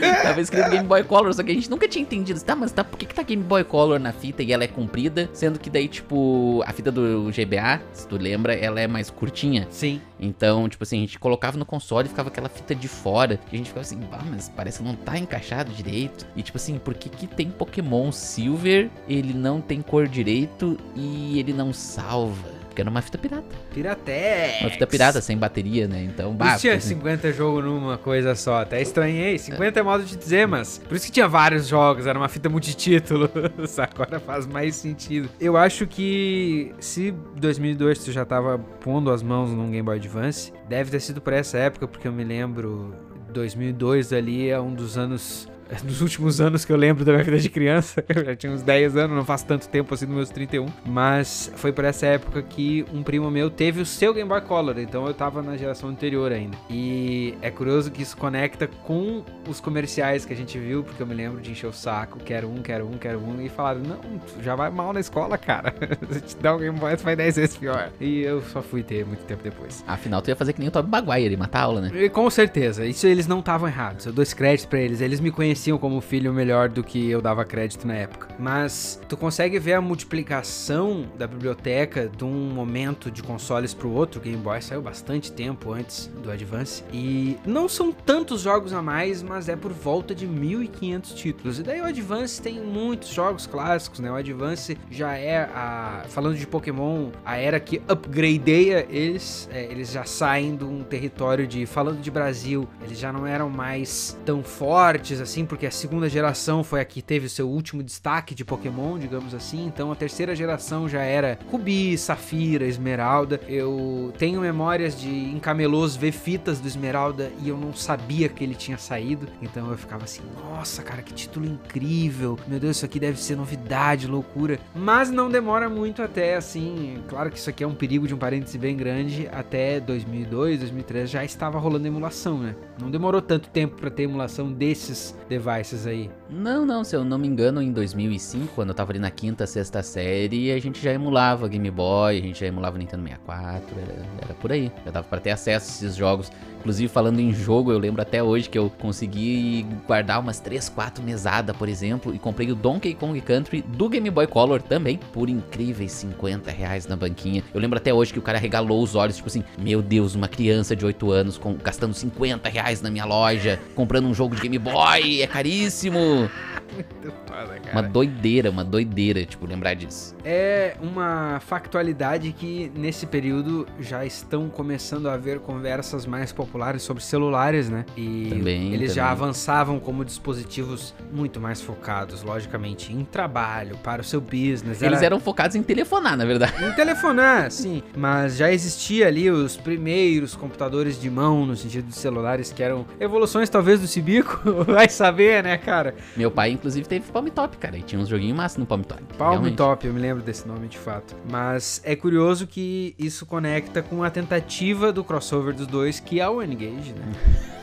<laughs> tava escrito Game Boy Color, só que a gente nunca tinha entendido. Tá, mas tá, por que, que tá Game Boy Color na fita e ela é comprida? Sendo que daí, tipo, a fita do GBA, se tu lembra, ela é mais curtinha. Sim. Então, tipo assim, a gente colocava no console e ficava aquela fita de fora. E a gente ficava assim, ah, mas parece que não tá encaixado direito. E tipo assim, por que que tem Pokémon Silver, ele não tem cor direito e ele não salva? Porque era uma fita pirata. Piratex. Uma fita pirata, sem bateria, né? Então, bah, tinha 50 jogos numa coisa só. Até estranhei. 50 é. é modo de dizer, mas... Por isso que tinha vários jogos. Era uma fita multitítulo. <laughs> Agora faz mais sentido. Eu acho que se 2002 tu já tava pondo as mãos num Game Boy Advance, deve ter sido por essa época, porque eu me lembro... 2002 ali é um dos anos nos últimos anos que eu lembro da minha vida de criança. <laughs> Eu já tinha uns 10 anos, não faz tanto tempo assim, nos meus 31. Mas foi por essa época que um primo meu teve o seu Game Boy Color, então eu tava na geração anterior ainda. E é curioso que isso conecta com os comerciais que a gente viu, porque eu me lembro de encher o saco, quero um, quero um, quero um, e falaram: não, tu já vai mal na escola, cara. <laughs> Se te dá um Game Boy, tu vai 10 vezes pior. E eu só fui ter muito tempo depois. Afinal, tu ia fazer que nem o Toby Maguire e matar a aula, né? E, com certeza, isso eles não estavam errados. Eu dou esse crédito pra eles. Eles me conheciam como filho melhor do que eu dava crédito na época. Mas tu consegue ver a multiplicação da biblioteca de um momento de consoles pro outro. O Game Boy saiu bastante tempo antes do Advance. E não são tantos jogos a mais, mas é por volta de 1500 títulos. E daí o Advance tem muitos jogos clássicos, né? O Advance já é a. Falando de Pokémon, a era que upgradeia eles. É, eles já saem de um território de. Falando de Brasil, eles já não eram mais tão fortes assim, porque a segunda geração foi a que teve o seu último destaque de Pokémon, digamos assim. Então a terceira geração já era Rubi, Safira, Esmeralda. Eu tenho memórias de em camelôs ver fitas do Esmeralda e eu não sabia que ele tinha saído. Então eu ficava assim, nossa, cara, que título incrível. Meu Deus, isso aqui deve ser novidade, loucura. Mas não demora muito até assim. Claro que isso aqui é um perigo de um parêntese bem grande. Até 2002, 2003 já estava rolando emulação, né? Não demorou tanto tempo para ter emulação desses devices aí. Não, não, se eu não me engano, em 2005, quando eu tava ali na quinta, sexta série, a gente já emulava Game Boy, a gente já emulava Nintendo 64, era, era por aí. Já dava para ter acesso a esses jogos. Inclusive, falando em jogo, eu lembro até hoje que eu consegui guardar umas 3, 4 mesadas, por exemplo, e comprei o Donkey Kong Country do Game Boy Color também, por incríveis 50 reais na banquinha. Eu lembro até hoje que o cara regalou os olhos, tipo assim, meu Deus, uma criança de 8 anos com, gastando 50 reais na minha loja, comprando um jogo de Game Boy, é caríssimo. Muito foda, cara. Uma doideira, uma doideira, tipo, lembrar disso. É uma factualidade que nesse período já estão começando a haver conversas mais populares sobre celulares, né? E Também, eles já também. avançavam como dispositivos muito mais focados, logicamente, em trabalho, para o seu business. Eles Era- eram focados em telefonar, na verdade. Em telefonar, sim. Mas já existia ali os primeiros computadores de mão, no sentido de celulares, que eram evoluções talvez do Cibico. <laughs> Vai saber, né, cara? Meu pai, inclusive, teve Palm Top, cara, e tinha uns joguinhos massa no Palm Top. Palm realmente. Top, eu me lembro desse nome de fato. Mas é curioso que isso conecta com a tentativa do crossover dos dois, que é o N-Gage, né?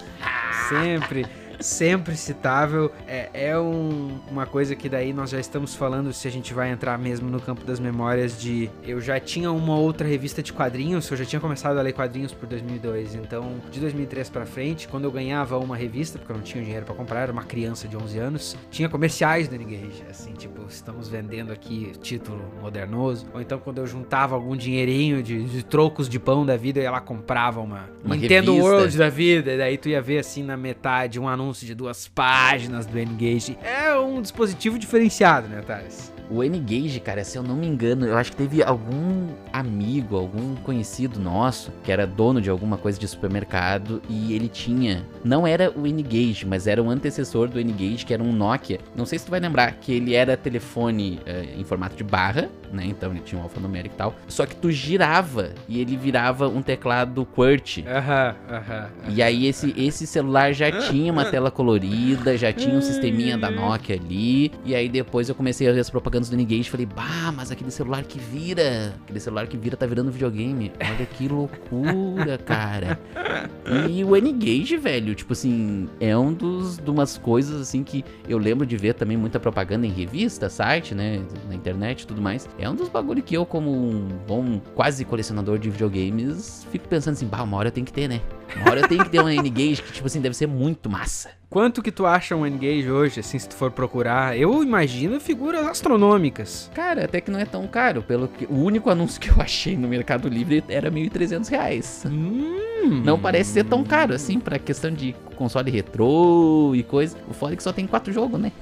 <laughs> Sempre. Sempre citável, é, é um- uma coisa que daí nós já estamos falando se a gente vai entrar mesmo no campo das memórias de eu já tinha uma outra revista de quadrinhos, eu já tinha começado a ler quadrinhos por 2002, então de 2003 pra frente, quando eu ganhava uma revista, porque eu não tinha dinheiro pra comprar, era uma criança de 11 anos, tinha comerciais do N-Gage, assim, tipo, estamos vendendo aqui título modernoso, ou então quando eu juntava algum dinheirinho de, de trocos de pão da vida, lá comprava uma, Uma Nintendo revista. World da vida, e daí tu ia ver assim na metade um anúncio de duas páginas do N-Gage. É um dispositivo diferenciado, né, Thales? O N-Gage, cara, se eu não me engano, eu acho que teve algum amigo, algum conhecido nosso, que era dono de alguma coisa de supermercado, e ele tinha. Não era o N-Gage, mas era um antecessor do N-Gage, que era um Nokia. Não sei se tu vai lembrar que ele era telefone eh, em formato de barra, né? Então ele tinha um alfanumérico e tal. Só que tu girava e ele virava um teclado QWERTY. Aham, aham. E aí esse, esse celular já tinha uma tela colorida, já tinha um sisteminha da Nokia ali. E aí depois eu comecei a ver as propagandas do N-Gage e falei, bah, mas aquele celular que vira, aquele celular que vira tá virando videogame. Olha que loucura, cara. E o N-Gage, velho, tipo assim, é um dos de umas coisas assim que eu lembro de ver também muita propaganda em revista, site, né, na internet e tudo mais. É um dos bagulho que eu como um bom quase colecionador de videogames fico pensando assim, bah, uma hora tenho que ter, né? Uma hora tenho que ter um N-Gage que, tipo assim, deve ser muito massa. Quanto que tu acha um N-Gage hoje, assim, se tu for procurar? Eu imagino figuras astronômicas. Cara, até que não é tão caro. Pelo que o único anúncio que eu achei no Mercado Livre era 1.300 reais. Hum. Não parece ser tão caro assim pra questão de console retrô e coisa. O foda é que só tem quatro jogos, né? <laughs>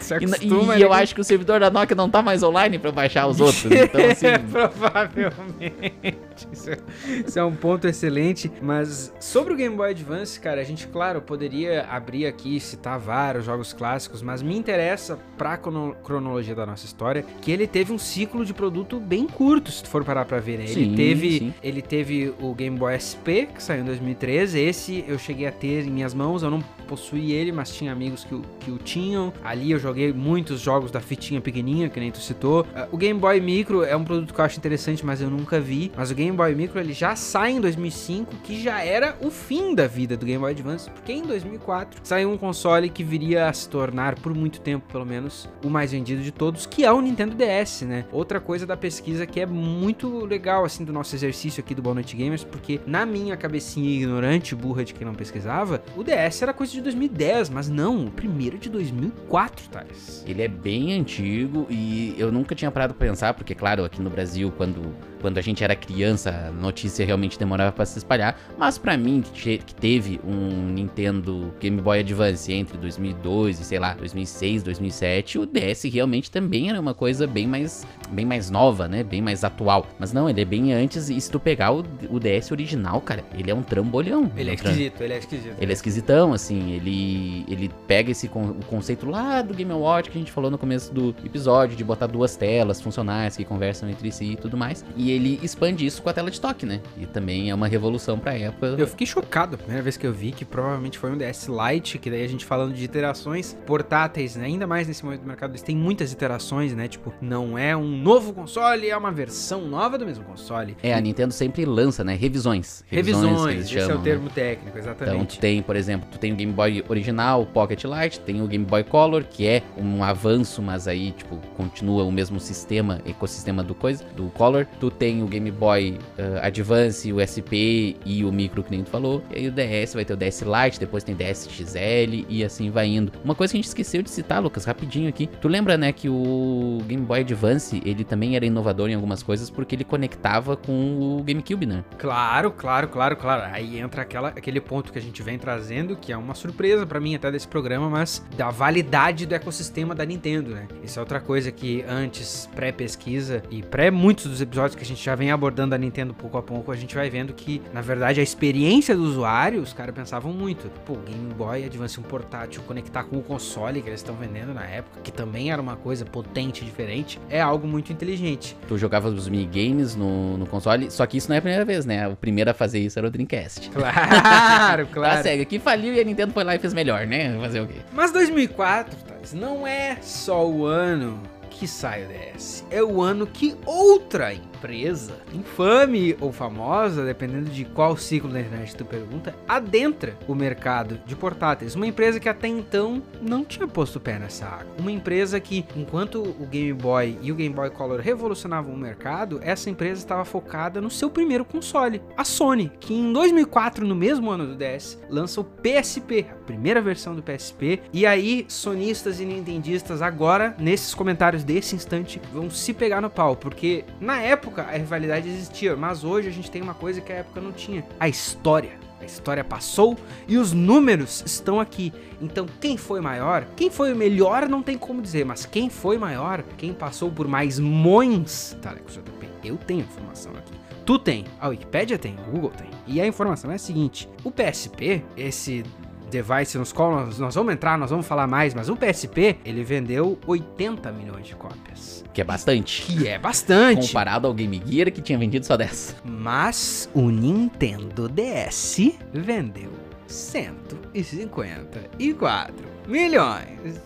Se E, e- acostuma, eu né? acho que o servidor da Nokia não tá mais online pra baixar os <laughs> outros. Então, assim. Provavelmente. Isso é, isso é um ponto excelente. Mas sobre o Game Boy Advance, cara, a gente, claro, poderia abrir aqui e citar vários jogos clássicos, mas me interessa pra crono- cronologia da nossa história que ele teve um ciclo de produto bem curto, se tu for parar pra ver, né? Ele Sim, teve, sim. ele teve o Game Boy SP, que saiu em 2013. Esse eu cheguei a ter em minhas mãos, eu não possuí ele, mas tinha amigos que o, que o tinham. Ali eu joguei muitos jogos da fitinha pequenininha, que nem tu citou. Ah, o Game Boy Micro é um produto que eu acho interessante, mas eu nunca vi. Mas o Game Boy Micro ele já sai em 2005, que já era o fim da vida do Game Boy Advance, porque em 2004 saiu um console que viria a se tornar, por muito tempo pelo menos, o mais vendido de todos, que é o Nintendo DS, né? Outra coisa da pesquisa que é muito legal, assim, do nosso exercício aqui do Boa Noite Gamers, porque na minha cabecinha ignorante, burra de quem não pesquisava, o DS era coisa de 2010, mas não, o primeiro de 2004, Thales. Ele é bem antigo e eu nunca tinha parado pra pensar, porque, claro, aqui no Brasil, quando, quando a gente era criança, a notícia realmente demorava pra se espalhar. Mas pra mim, que, teve um Nintendo Game Boy Advance entre 2002 e, sei lá, 2006, 2007, o DS realmente também era uma coisa bem mais, bem mais nova, né? Bem mais atual. Mas não, ele é bem antes e se tu pegar o, o DS original, cara, ele é um trambolhão. Ele é um tram- esquisito, ele é esquisito. ele é esquisitão, assim, ele, ele pega esse con- o conceito lá do Game Watch que a gente falou no começo do episódio, de botar duas telas funcionais que conversam entre si e tudo mais, e ele expande isso com a tela de toque, né? E também é uma revolução pra época. Eu fiquei chocado a primeira vez que eu vi que provavelmente foi um DS Lite, que daí a gente falando de iterações portáteis, né? Ainda mais nesse momento do mercado, eles têm muitas iterações, né? Tipo, não é um novo console, é uma versão nova do mesmo console. É, a Nintendo sempre lança, né? Revisões. Revisões, eles esse é o chamam, né? termo técnico, Então, exatamente. tu tem, por exemplo, tu tem o Game Boy original, o Pocket Lite, tem o Game Boy Color, que é um avanço, mas aí, tipo, continua o mesmo sistema, ecossistema do coisa, do Color. Tu tem o Game Boy eh, Advance, o SP e o Micro, que nem tu falou. E aí o DS vai ter o DS Lite, depois tem DS XL e assim vai indo. Uma coisa que a gente esqueceu de citar, Lucas, rapidinho aqui. Tu lembra, né, que o Game Boy Advance, ele também era inovador em algumas coisas porque ele conectava com o GameCube, né? Claro, claro, claro, claro. Aí entra aquela, aquele ponto que a gente vem trazendo, que é uma surpresa pra mim até desse programa, mas da validade do ecossistema da Nintendo, né? Isso é outra coisa que antes, pré-pesquisa e pré muitos dos episódios que a gente já vem abordando a Nintendo pouco a pouco, a gente vai vendo que, na verdade, a experiência do usuário, os caras pensavam muito. Pô, Game Boy Advance um portátil, conectar com o console que eles estão vendendo na época, que também era uma coisa potente, diferente, é algo muito inteligente. Tu jogava os minigames no, no console, só que isso não é a primeira vez, né? O primeiro a fazer isso era o Dreamcast. <laughs> Claro, Tá claro. cega, que faliu e a Nintendo foi lá e fez melhor, né? Fazer o quê? Mas 2004, Thales, não é só o ano que sai o DS. É o ano que outra empresa, infame ou famosa, dependendo de qual ciclo da internet tu pergunta, adentra o mercado de portáteis. Uma empresa que até então não tinha posto o pé nessa água. Uma empresa que, enquanto o Game Boy e o Game Boy Color revolucionavam o mercado, essa empresa estava focada no seu primeiro console, a Sony, que em 2004, no mesmo ano do DS, lança o PSP, a primeira versão do PSP. E aí, sonistas e nintendistas agora, nesses comentários desse instante, vão se pegar no pau, porque na época a rivalidade existia, mas hoje a gente tem uma coisa que a época não tinha: a história. A história passou e os números estão aqui. Então, quem foi maior? Quem foi o melhor não tem como dizer, mas quem foi maior? Quem passou por mais mões? JP, eu tenho informação aqui. Tu tem, a Wikipédia tem, o Google tem. E a informação é a seguinte: o PSP, esse device nos nós, nós vamos entrar, nós vamos falar mais, mas o PSP, ele vendeu 80 milhões de cópias. Que é bastante. Que é bastante. Comparado ao Game Gear que tinha vendido só 10. Mas o Nintendo DS vendeu 154 milhões.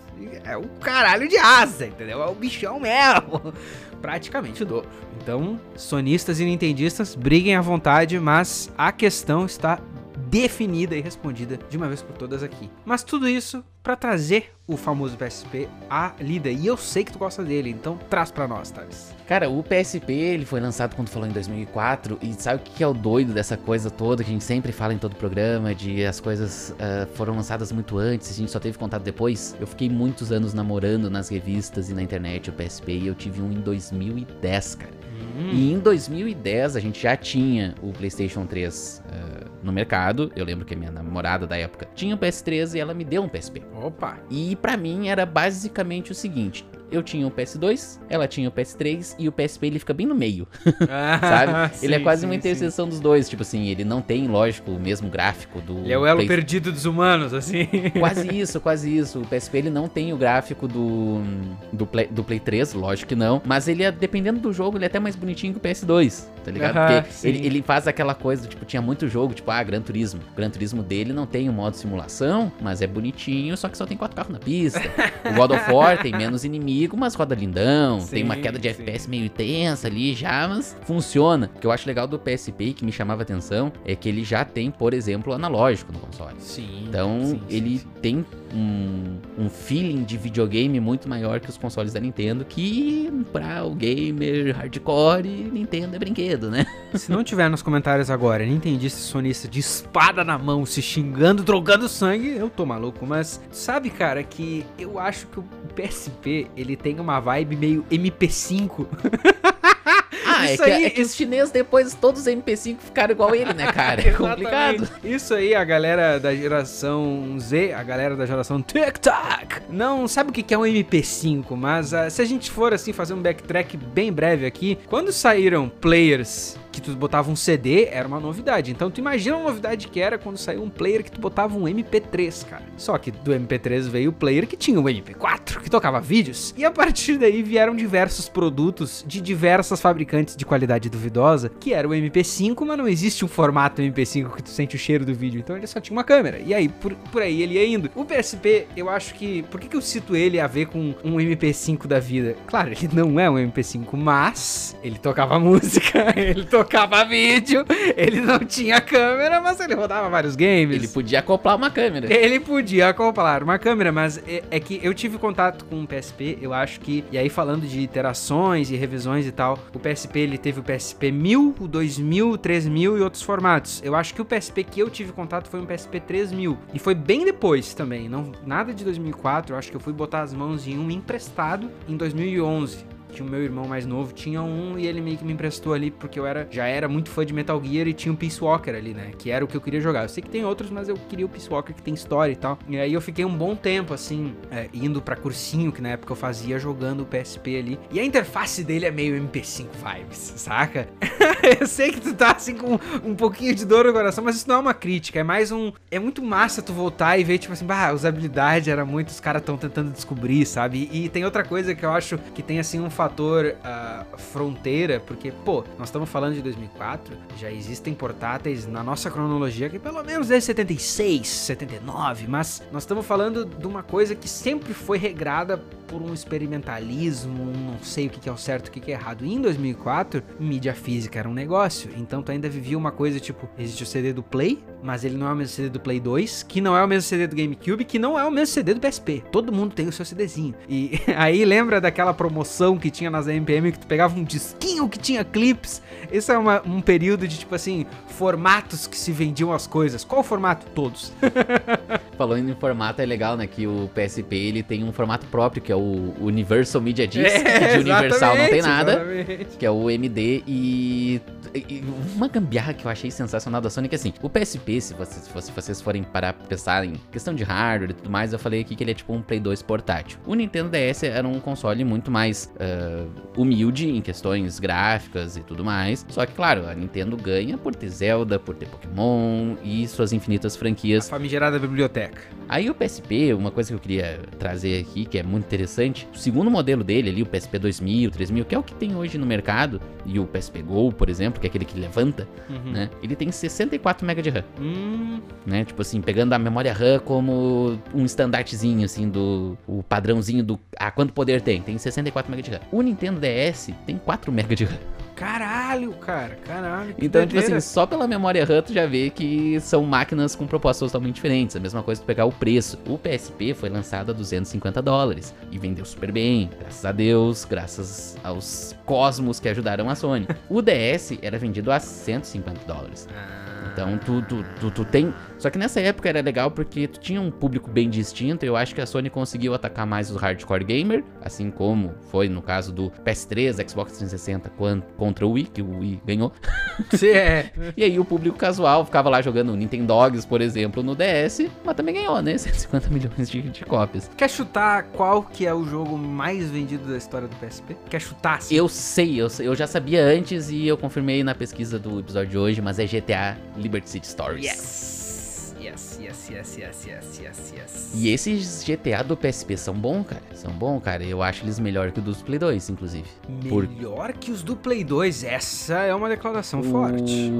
É o caralho de asa, entendeu? É o bichão mesmo. <laughs> Praticamente o dobro. Então, sonistas e nintendistas, briguem à vontade, mas a questão está definida e respondida de uma vez por todas aqui. Mas tudo isso para trazer o famoso PSP à lida. E eu sei que tu gosta dele, então traz para nós, Thales. Cara, o PSP ele foi lançado quando tu falou em 2004 e sabe o que é o doido dessa coisa toda que a gente sempre fala em todo programa de as coisas ah, foram lançadas muito antes, a gente só teve contato depois. Eu fiquei muitos anos namorando nas revistas e na internet o PSP e eu tive um em 2010, cara. Hum. E em 2010 a gente já tinha o PlayStation 3 ah, no mercado. Eu lembro que a minha namorada da época tinha um PS3 e ela me deu um PSP. Opa! E pra mim era basicamente o seguinte: eu tinha o PS2, ela tinha o PS3 e o PSP ele fica bem no meio, <laughs> sabe? ele é Sim, quase sim, uma sim. interseção dos dois, tipo assim, ele não tem, lógico, o mesmo gráfico do Ele é o elo Play- perdido dos humanos, assim. <laughs> Quase isso, quase isso. O PSP ele não tem o gráfico do do Play, do Play 3, lógico que não, mas ele é dependendo do jogo, ele é até mais bonitinho que o PS2, tá ligado? Aham, Porque sim. ele, ele faz aquela coisa, tipo, tinha muito jogo, tipo, ah, Gran Turismo. O Gran Turismo dele não tem o modo simulação, mas é bonitinho, só que só tem quatro carros na pista. O God of War tem menos inimigo, mas roda lindão, tem uma Sim, queda de sim. FPS meio tensa ali já, mas funciona. O que eu acho legal do PSP que me chamava atenção é que ele já tem, por exemplo, analógico no console. Sim. Então, sim, sim, ele sim. tem um, um feeling de videogame muito maior que os consoles da Nintendo, que pra o gamer hardcore, Nintendo é brinquedo, né? <laughs> Se não tiver nos comentários agora, Nintendista sonista de espada na mão, se xingando, trocando sangue, eu tô maluco. Mas sabe, cara, que eu acho que o PSP, ele tem uma vibe meio MP5. <laughs> Ah, é Isso que, aí, é que os chineses depois, todos os MP5 ficaram igual ele, né, cara? É <laughs> complicado. Isso aí, a galera da geração Z, a galera da geração TikTok, não sabe o que que é um MP5, mas ah, se a gente for assim fazer um backtrack bem breve aqui, quando saíram players que tu botava um CD, era uma novidade. Então tu imagina a novidade que era quando saiu um player que tu botava um MP3, cara. Só que do MP3 veio o player que tinha o MP4, que tocava vídeos. E a partir daí vieram diversos produtos de diversas fabricantes de qualidade duvidosa, que era o MP5, mas não existe um formato MP5 que tu sente o cheiro do vídeo. Então ele só tinha uma câmera. E aí, por, por aí ele ia indo. O PSP, eu acho que. Por que, que eu cito ele a ver com um MP5 da vida? Claro, ele não é um MP5, mas ele tocava <laughs> música, ele tocava vídeo, ele não tinha câmera, mas ele rodava vários games. Ele podia acoplar uma câmera. Ele podia acoplar uma câmera, mas é, é que eu tive contato com o PSP, eu acho que, e aí falando de iterações e revisões e tal, o PSP ele teve o PSP 1000, o 2000, o 3000 e outros formatos. Eu acho que o PSP que eu tive contato foi um PSP 3000 e foi bem depois também, não nada de 2004, eu acho que eu fui botar as mãos em um emprestado em 2011 que o meu irmão mais novo tinha um e ele meio que me emprestou ali porque eu era já era muito fã de Metal Gear e tinha um Peace Walker ali, né? Que era o que eu queria jogar. Eu sei que tem outros, mas eu queria o Peace Walker que tem história e tal. E aí eu fiquei um bom tempo assim, é, indo pra cursinho que na época eu fazia jogando o PSP ali. E a interface dele é meio MP5 vibes, saca? <laughs> eu sei que tu tá assim com um pouquinho de dor no coração, mas isso não é uma crítica, é mais um é muito massa tu voltar e ver tipo assim, bah, a usabilidade era muito, os caras estão tentando descobrir, sabe? E, e tem outra coisa que eu acho que tem assim um fator ah, fronteira, porque, pô, nós estamos falando de 2004, já existem portáteis na nossa cronologia que pelo menos desde 76, 79, mas nós estamos falando de uma coisa que sempre foi regrada por um experimentalismo, um não sei o que é o certo, o que é errado. E em 2004, mídia física era um negócio, então tu ainda vivia uma coisa tipo, existe o CD do Play, mas ele não é o mesmo CD do Play 2, que não é o mesmo CD do GameCube, que não é o mesmo CD do PSP. Todo mundo tem o seu CDzinho. E <laughs> aí lembra daquela promoção que tinha nas AMPM que tu pegava um disquinho que tinha clips? Esse é uma- um período de tipo assim, formatos que se vendiam as coisas. Qual o formato? Todos. <laughs> Falando em formato, é legal, né? Que o PSP ele tem um formato próprio, que é o Universal Media Disc, que <laughs> de Universal não tem É, nada. exatamente. que é o MD e, e uma gambiarra que eu achei sensacional da Sony é que assim, o PSP, se vocês, se vocês forem parar pra pensar em questão de hardware e tudo mais, eu falei aqui que ele é tipo um Play 2 portátil. O Nintendo DS era um console muito mais ah, humilde em questões gráficas e tudo mais. Só que, claro, a Nintendo ganha por ter Zelda, por ter Pokémon e suas infinitas A franquias famigerada biblioteca. Aí o PSP, uma coisa que eu queria trazer aqui, que é muito interessante, o segundo modelo dele ali, o PSP 2000, 3000, que é o que tem hoje no mercado, e o PSP Go, por exemplo, que é aquele que levanta, Uhum. né? Ele tem 64 MB de RAM, Hum, né? Tipo assim, pegando a memória RAM como um standardzinho, assim, do o padrãozinho do ah, quanto poder tem, tem 64 MB de RAM. O Nintendo DS tem 4 MB de RAM. caralho, cara, caralho. que Então, tipo doideira. assim, só pela memória RAM tu já vê que são máquinas com propostas totalmente diferentes. A mesma coisa tu pegar o preço. O PSP foi lançado a 250 dólares e vendeu super bem, graças a Deus, graças aos cosmos que ajudaram a Sony. O DS era vendido a 150 dólares. Ah. Então tu, tu, tu, tu tem Só que nessa época era legal porque tu tinha um público bem distinto. Eu acho que a Sony conseguiu atacar mais os hardcore gamer, assim como foi no caso do PS3, Xbox 360 contra o Wii, que o Wii ganhou. <laughs> Sim, é. <laughs> e aí o público casual ficava lá jogando Nintendogs, por exemplo, no DS, mas também ganhou, né? <laughs> 150 milhões de, de cópias. Quer chutar qual que é o jogo mais vendido da história do PSP? Quer chutar? Eu sei, eu sei, eu já sabia antes e eu confirmei na pesquisa do episódio de hoje, mas é GTA Liberty City Stories. Yes! Yes, yes, yes, yes, yes. E esses GTA do PSP são bons, cara. São bons, cara. Eu acho eles melhor que o dos Play 2, inclusive. Por- Melhor que os do Play 2, essa é uma declaração O- forte.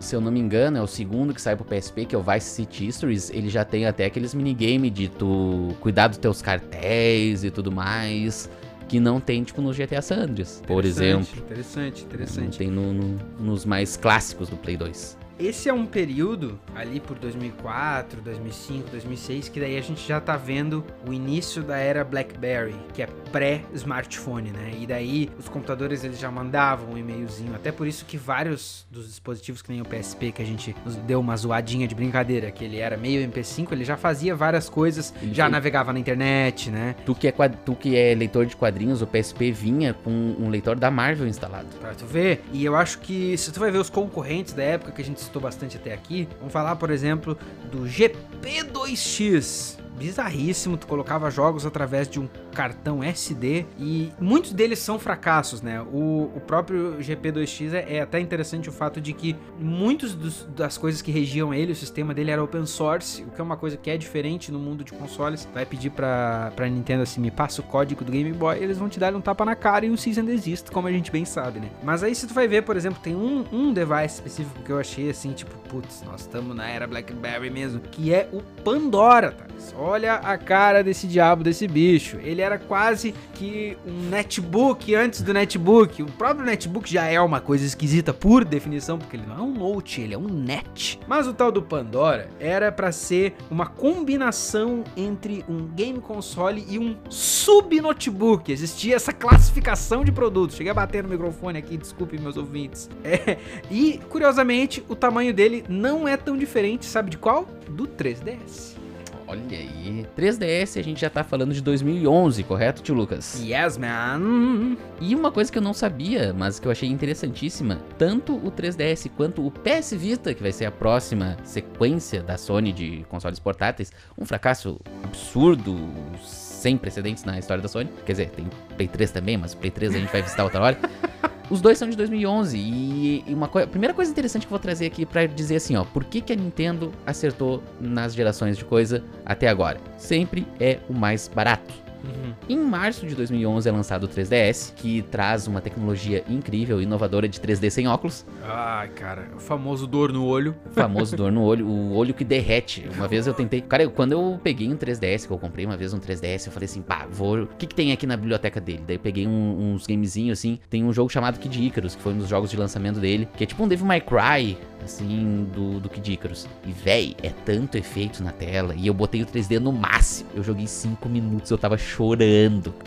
Se eu não me engano, é o segundo que sai pro PSP, que é o Vice City Histories. Ele já tem até aqueles minigame de tu cuidar dos teus cartéis e tudo mais. Que não tem, tipo, no GTA San Andreas, por exemplo. Interessante, Não interessante. tem no- no- nos mais clássicos do Play 2. Esse é um período ali por 2004, 2005, 2006 que daí a gente já tá vendo o início da era BlackBerry, que é pré-smartphone, né? E daí os computadores eles já mandavam um e-mailzinho, até por isso que vários dos dispositivos que nem o PSP que a gente nos deu uma zoadinha de brincadeira, que ele era meio MP5, ele já fazia várias coisas, Ele já foi- navegava na internet, né? Tu que, é quad- tu que é leitor de quadrinhos, o PSP vinha com um leitor da Marvel instalado. Pra tu ver. E eu acho que se tu vai ver os concorrentes da época que a gente citou bastante até aqui, vamos falar, por exemplo, do GP2X. Bizarríssimo, tu colocava jogos através de um cartão SD e muitos deles são fracassos, né? O, o próprio GP2X é, é até interessante o fato de que muitos das coisas que regiam ele, o sistema dele era open source, o que é uma coisa que é diferente no mundo de consoles. Vai pedir pra, pra Nintendo assim, me passa o código do Game Boy, eles vão te dar um tapa na cara e um cease and desist, como a gente bem sabe, né? Mas aí se tu vai ver, por exemplo, tem um, um device específico que eu achei assim, tipo, putz, nós estamos na era BlackBerry mesmo, que é o Pandora, tá? Olha a cara desse diabo, desse bicho. Ele era quase que um netbook antes do netbook. O próprio netbook já é uma coisa esquisita por definição, porque ele não é um note, ele é um net. Mas o tal do Pandora era pra ser uma combinação entre um game console e um sub-notebook. Existia essa classificação de produtos. Cheguei a bater no microfone aqui, desculpe meus ouvintes. É, e, curiosamente, o tamanho dele não é tão diferente, sabe de qual? Do 3DS. Olha aí. 3DS a gente já tá falando de 2011, correto, tio Lucas? Yes, man. E uma coisa que eu não sabia, mas que eu achei interessantíssima, tanto o 3DS quanto o PS Vita, que vai ser a próxima sequência da Sony de consoles portáteis, um fracasso absurdo, sem precedentes na história da Sony. Quer dizer, tem Play 3 também, mas Play 3 a gente vai visitar outra hora. <laughs> Os dois são de 2011 e uma a primeira coisa interessante que eu vou trazer aqui pra dizer assim, ó, por que que a Nintendo acertou nas gerações de coisa até agora? Sempre é o mais barato. Em março de 2011 é lançado o 3DS, que traz uma tecnologia incrível, inovadora de 3D sem óculos, Ai, cara, o famoso dor no olho. o famoso dor no olho, o olho que derrete. Uma vez eu tentei, cara, eu- quando eu peguei um 3DS, que eu comprei uma vez um 3DS, eu falei assim, pá, vou, o que que tem aqui na biblioteca dele? Daí eu peguei um- uns gamezinhos assim, tem um jogo chamado Kid Icarus, que foi um dos jogos de lançamento dele, que é tipo um Devil May Cry, assim, do, do Kid Icarus. E, véi, é tanto efeito na tela, e eu botei o 3D no máximo. Eu joguei 5 minutos, eu tava chorando,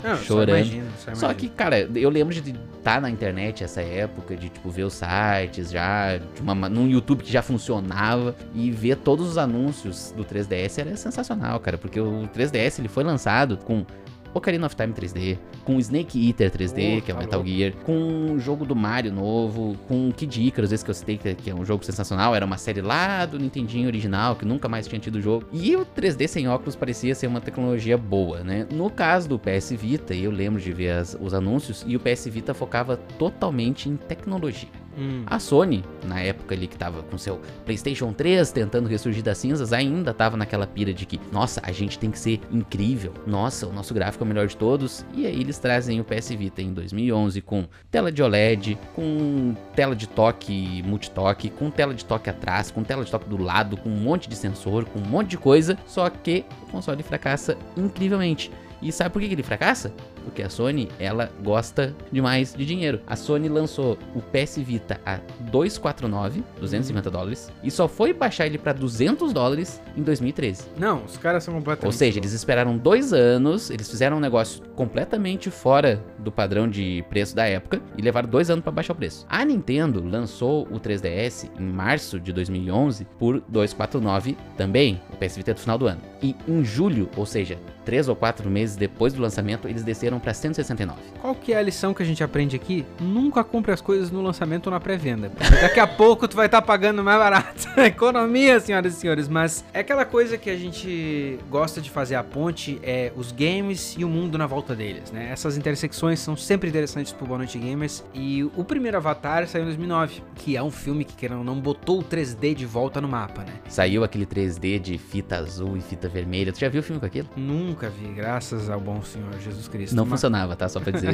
Não, só chorando. imagino, só Só imagino. que, cara, eu lembro de estar na internet essa época, de, tipo, ver os sites já, de uma, ma- num YouTube que já funcionava, e ver todos os anúncios do 3DS era sensacional, cara, porque o 3DS ele foi lançado com Ocarina of Time 3D, com Snake Eater 3D, Oh, que é o tá Metal louco. Gear, com um jogo do Mario novo, com Kid Icarus, esse que eu citei, que que é um jogo sensacional, era uma série lá do Nintendinho original, que nunca mais tinha tido jogo. E o 3D sem óculos parecia ser uma tecnologia boa, né? No caso do PS Vita, eu lembro de ver as- os anúncios, e o PS Vita focava totalmente em tecnologia. Hum. A Sony, na época ali que tava com seu PlayStation 3 tentando ressurgir das cinzas, ainda tava naquela pira de que, nossa, a gente tem que ser incrível. Nossa, o nosso gráfico é o melhor de todos. E aí eles trazem o PS Vita em 2011 com tela de OLED, com tela de toque multitoque, com tela de toque atrás, com tela de toque do lado, com um monte de sensor, com um monte de coisa. Só que o console fracassa incrivelmente. E sabe por que que ele fracassa? Porque a Sony, ela gosta demais de dinheiro. A Sony lançou o PS Vita a 249, 250 dólares, e só foi baixar ele pra 200 dólares em 2013. Não, os caras são completamente. Ou seja, eles esperaram dois anos, eles fizeram um negócio completamente fora do padrão de preço da época e levaram dois anos pra baixar o preço. A Nintendo lançou o 3DS em março de 2011 por 249 também, PS Vita do final do ano. E em julho, ou seja, três ou quatro meses depois do lançamento, eles desceram pra 169. Qual que é a lição que a gente aprende aqui? Nunca compre as coisas no lançamento ou na pré-venda. Daqui a <laughs> pouco tu vai estar pagando mais barato. <laughs> Economia, senhoras e senhores. Mas é aquela coisa que a gente gosta de fazer a ponte, é os games e o mundo na volta deles, né? Essas intersecções são sempre interessantes pro Boa Noite Gamers. E o primeiro Avatar saiu em 2009, que é um filme que, querendo ou não, botou o 3D de volta no mapa, né? Saiu aquele 3D de fita azul e fita vermelha. Tu já viu o filme com aquilo? Nunca vi, graças ao bom Senhor Jesus Cristo. Não Mas- funcionava, tá? Só pra dizer.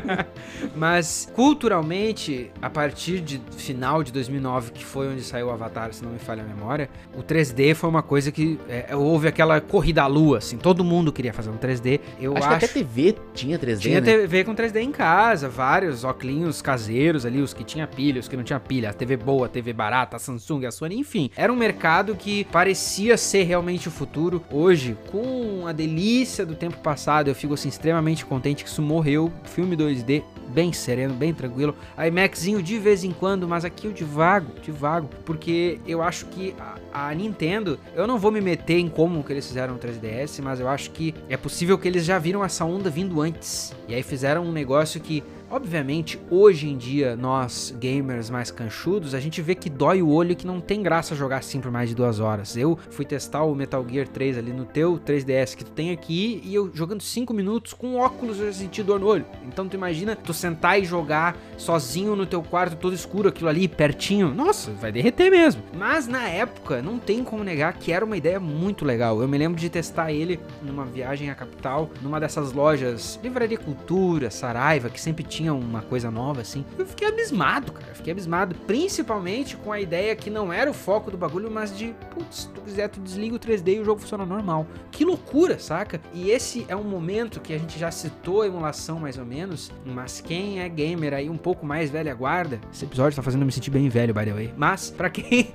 <laughs> Mas culturalmente, a partir de final de 2009, que foi onde saiu o Avatar, se não me falha a memória, o 3D foi uma coisa que é, houve aquela corrida à lua, assim, todo mundo queria fazer um 3D. Eu acho, acho, que até TV tinha 3D, tinha né? TV com 3D em casa, vários óculos caseiros ali, os que tinha pilha, os que não tinha pilha, a TV boa, a TV barata, a Samsung, a Sony, enfim. Era um mercado que parecia ser realmente o futuro. Hoje, com a delícia do tempo passado, eu fico assim extremamente contente que isso morreu. Filme 2D bem sereno, bem tranquilo. IMAXinho de vez em quando, mas aqui eu divago, divago, porque eu acho que a, a Nintendo, eu não vou me meter em como que eles fizeram o 3DS, mas eu acho que é possível que eles já viram essa onda vindo antes. E aí fizeram um negócio que Obviamente, hoje em dia, nós gamers mais canchudos, a gente vê que dói o olho e que não tem graça jogar assim por mais de duas horas. Eu fui testar o Metal Gear 3 ali no teu 3DS que tu tem aqui e eu jogando 5 minutos com óculos eu já senti dor no olho. Então tu imagina tu sentar e jogar sozinho no teu quarto todo escuro, aquilo ali pertinho. Nossa, vai derreter mesmo. Mas na época, não tem como negar que era uma ideia muito legal. Eu me lembro de testar ele numa viagem à capital, numa dessas lojas, Livraria Cultura, Saraiva, que sempre tinha uma coisa nova assim. Eu fiquei abismado, cara. Eu fiquei abismado. Principalmente com a ideia que não era o foco do bagulho, mas de, putz, se tu quiser, tu desliga o 3D e o jogo funciona normal. Que loucura, saca? E esse é um momento que a gente já citou a emulação mais ou menos, mas quem é gamer aí um pouco mais velha guarda, esse episódio tá fazendo eu me sentir bem velho, by the way. Mas, pra quem <laughs>